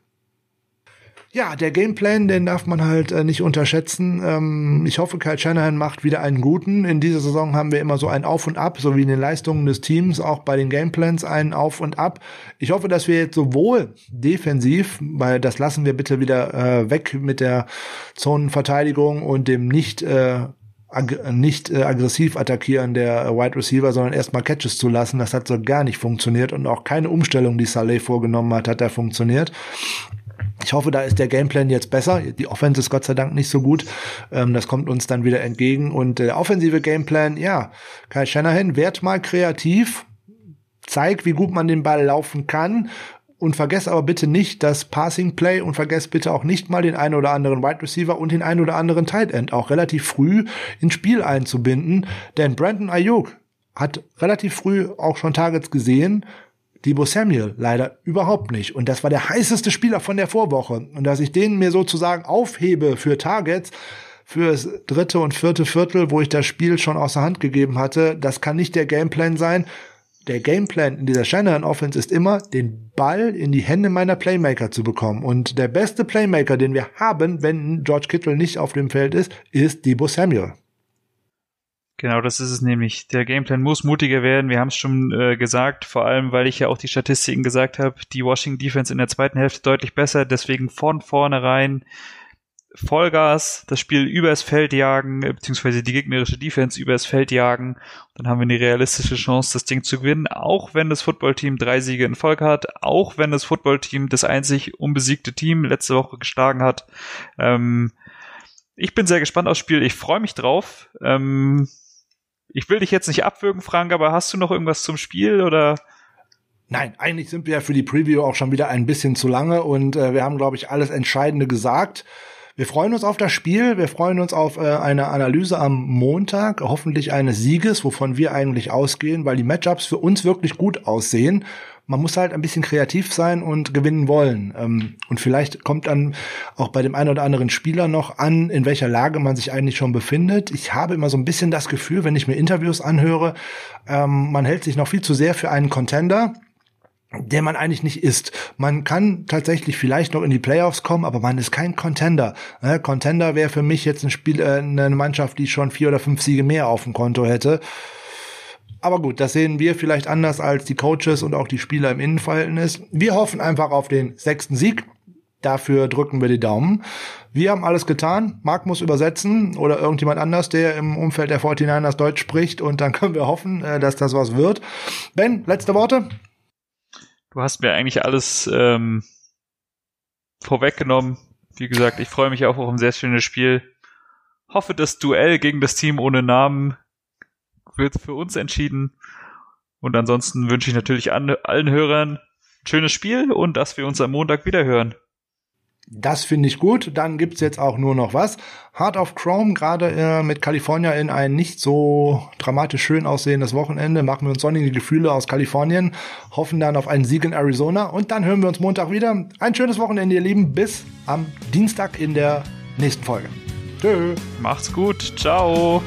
Ja, der Gameplan, den darf man halt äh, nicht unterschätzen. Ähm, ich hoffe, Kyle Shanahan macht wieder einen guten. In dieser Saison haben wir immer so ein Auf und Ab, so wie in den Leistungen des Teams, auch bei den Gameplans ein Auf und Ab. Ich hoffe, dass wir jetzt sowohl defensiv, weil das lassen wir bitte wieder äh, weg mit der Zonenverteidigung und dem nicht äh, ag nicht äh, aggressiv attackieren der äh, Wide Receiver, sondern erstmal Catches zu lassen. Das hat so gar nicht funktioniert und auch keine Umstellung, die Saleh vorgenommen hat, hat da funktioniert. Ich hoffe, da ist der Gameplan jetzt besser. Die Offense ist Gott sei Dank nicht so gut. Ähm, das kommt uns dann wieder entgegen. Und der offensive Gameplan, ja, Kai Shanahan, werd mal kreativ. Zeig, wie gut man den Ball laufen kann. Und vergesst aber bitte nicht das Passing Play und vergesst bitte auch nicht mal den einen oder anderen Wide Receiver und den einen oder anderen Tight End auch relativ früh ins Spiel einzubinden. Denn Brandon Ayuk hat relativ früh auch schon Targets gesehen Debo Samuel leider überhaupt nicht. Und das war der heißeste Spieler von der Vorwoche. Und dass ich den mir sozusagen aufhebe für Targets, für das dritte und vierte Viertel, wo ich das Spiel schon aus der Hand gegeben hatte, das kann nicht der Gameplan sein. Der Gameplan in dieser Shanahan Offense ist immer, den Ball in die Hände meiner Playmaker zu bekommen. Und der beste Playmaker, den wir haben, wenn George Kittle nicht auf dem Feld ist, ist Debo Samuel. Genau, das ist es nämlich. Der Gameplan muss mutiger werden. Wir haben es schon äh, gesagt, vor allem, weil ich ja auch die Statistiken gesagt habe, die Washington Defense in der zweiten Hälfte deutlich besser. Deswegen von vornherein Vollgas, das Spiel übers Feld jagen, beziehungsweise die gegnerische Defense übers Feld jagen. Dann haben wir eine realistische Chance, das Ding zu gewinnen, auch wenn das Footballteam drei Siege in Folge hat, auch wenn das Footballteam das einzig unbesiegte Team letzte Woche geschlagen hat. Ähm, ich bin sehr gespannt aufs Spiel. Ich freue mich drauf. Ähm, ich will dich jetzt nicht abwürgen, Frank, aber hast du noch irgendwas zum Spiel oder? Nein, eigentlich sind wir ja für die Preview auch schon wieder ein bisschen zu lange und äh, wir haben, glaube ich, alles Entscheidende gesagt. Wir freuen uns auf das Spiel, wir freuen uns auf äh, eine Analyse am Montag, hoffentlich eines Sieges, wovon wir eigentlich ausgehen, weil die Matchups für uns wirklich gut aussehen man muss halt ein bisschen kreativ sein und gewinnen wollen. Ähm, und vielleicht kommt dann auch bei dem einen oder anderen Spieler noch an, in welcher Lage man sich eigentlich schon befindet. Ich habe immer so ein bisschen das Gefühl, wenn ich mir Interviews anhöre, ähm, man hält sich noch viel zu sehr für einen Contender der man eigentlich nicht ist. Man kann tatsächlich vielleicht noch in die Playoffs kommen, aber man ist kein Contender. Ne? Contender wäre für mich jetzt ein Spiel, äh, eine Mannschaft, die schon vier oder fünf Siege mehr auf dem Konto hätte. Aber gut, das sehen wir vielleicht anders als die Coaches und auch die Spieler im Innenverhältnis. Wir hoffen einfach auf den sechsten Sieg. Dafür drücken wir die Daumen. Wir haben alles getan. Marc muss übersetzen oder irgendjemand anders, der im Umfeld der 49ers Deutsch spricht. Und dann können wir hoffen, äh, dass das was wird. Ben, letzte Worte? Du hast mir eigentlich alles ähm, vorweggenommen. Wie gesagt, ich freue mich auch auf ein sehr schönes Spiel. Hoffe, das Duell gegen das Team ohne Namen wird für uns entschieden. Und ansonsten wünsche ich natürlich an, allen Hörern ein schönes Spiel und dass wir uns am Montag wieder hören. Das finde ich gut. Dann gibt's jetzt auch nur noch was. Heart of Chrome, gerade äh, mit California in ein nicht so dramatisch schön aussehendes Wochenende, machen wir uns sonnige Gefühle aus Kalifornien, hoffen dann auf einen Sieg in Arizona und dann hören wir uns Montag wieder. Ein schönes Wochenende, ihr Lieben. Bis am Dienstag in der nächsten Folge. Tschö. Macht's gut. Ciao.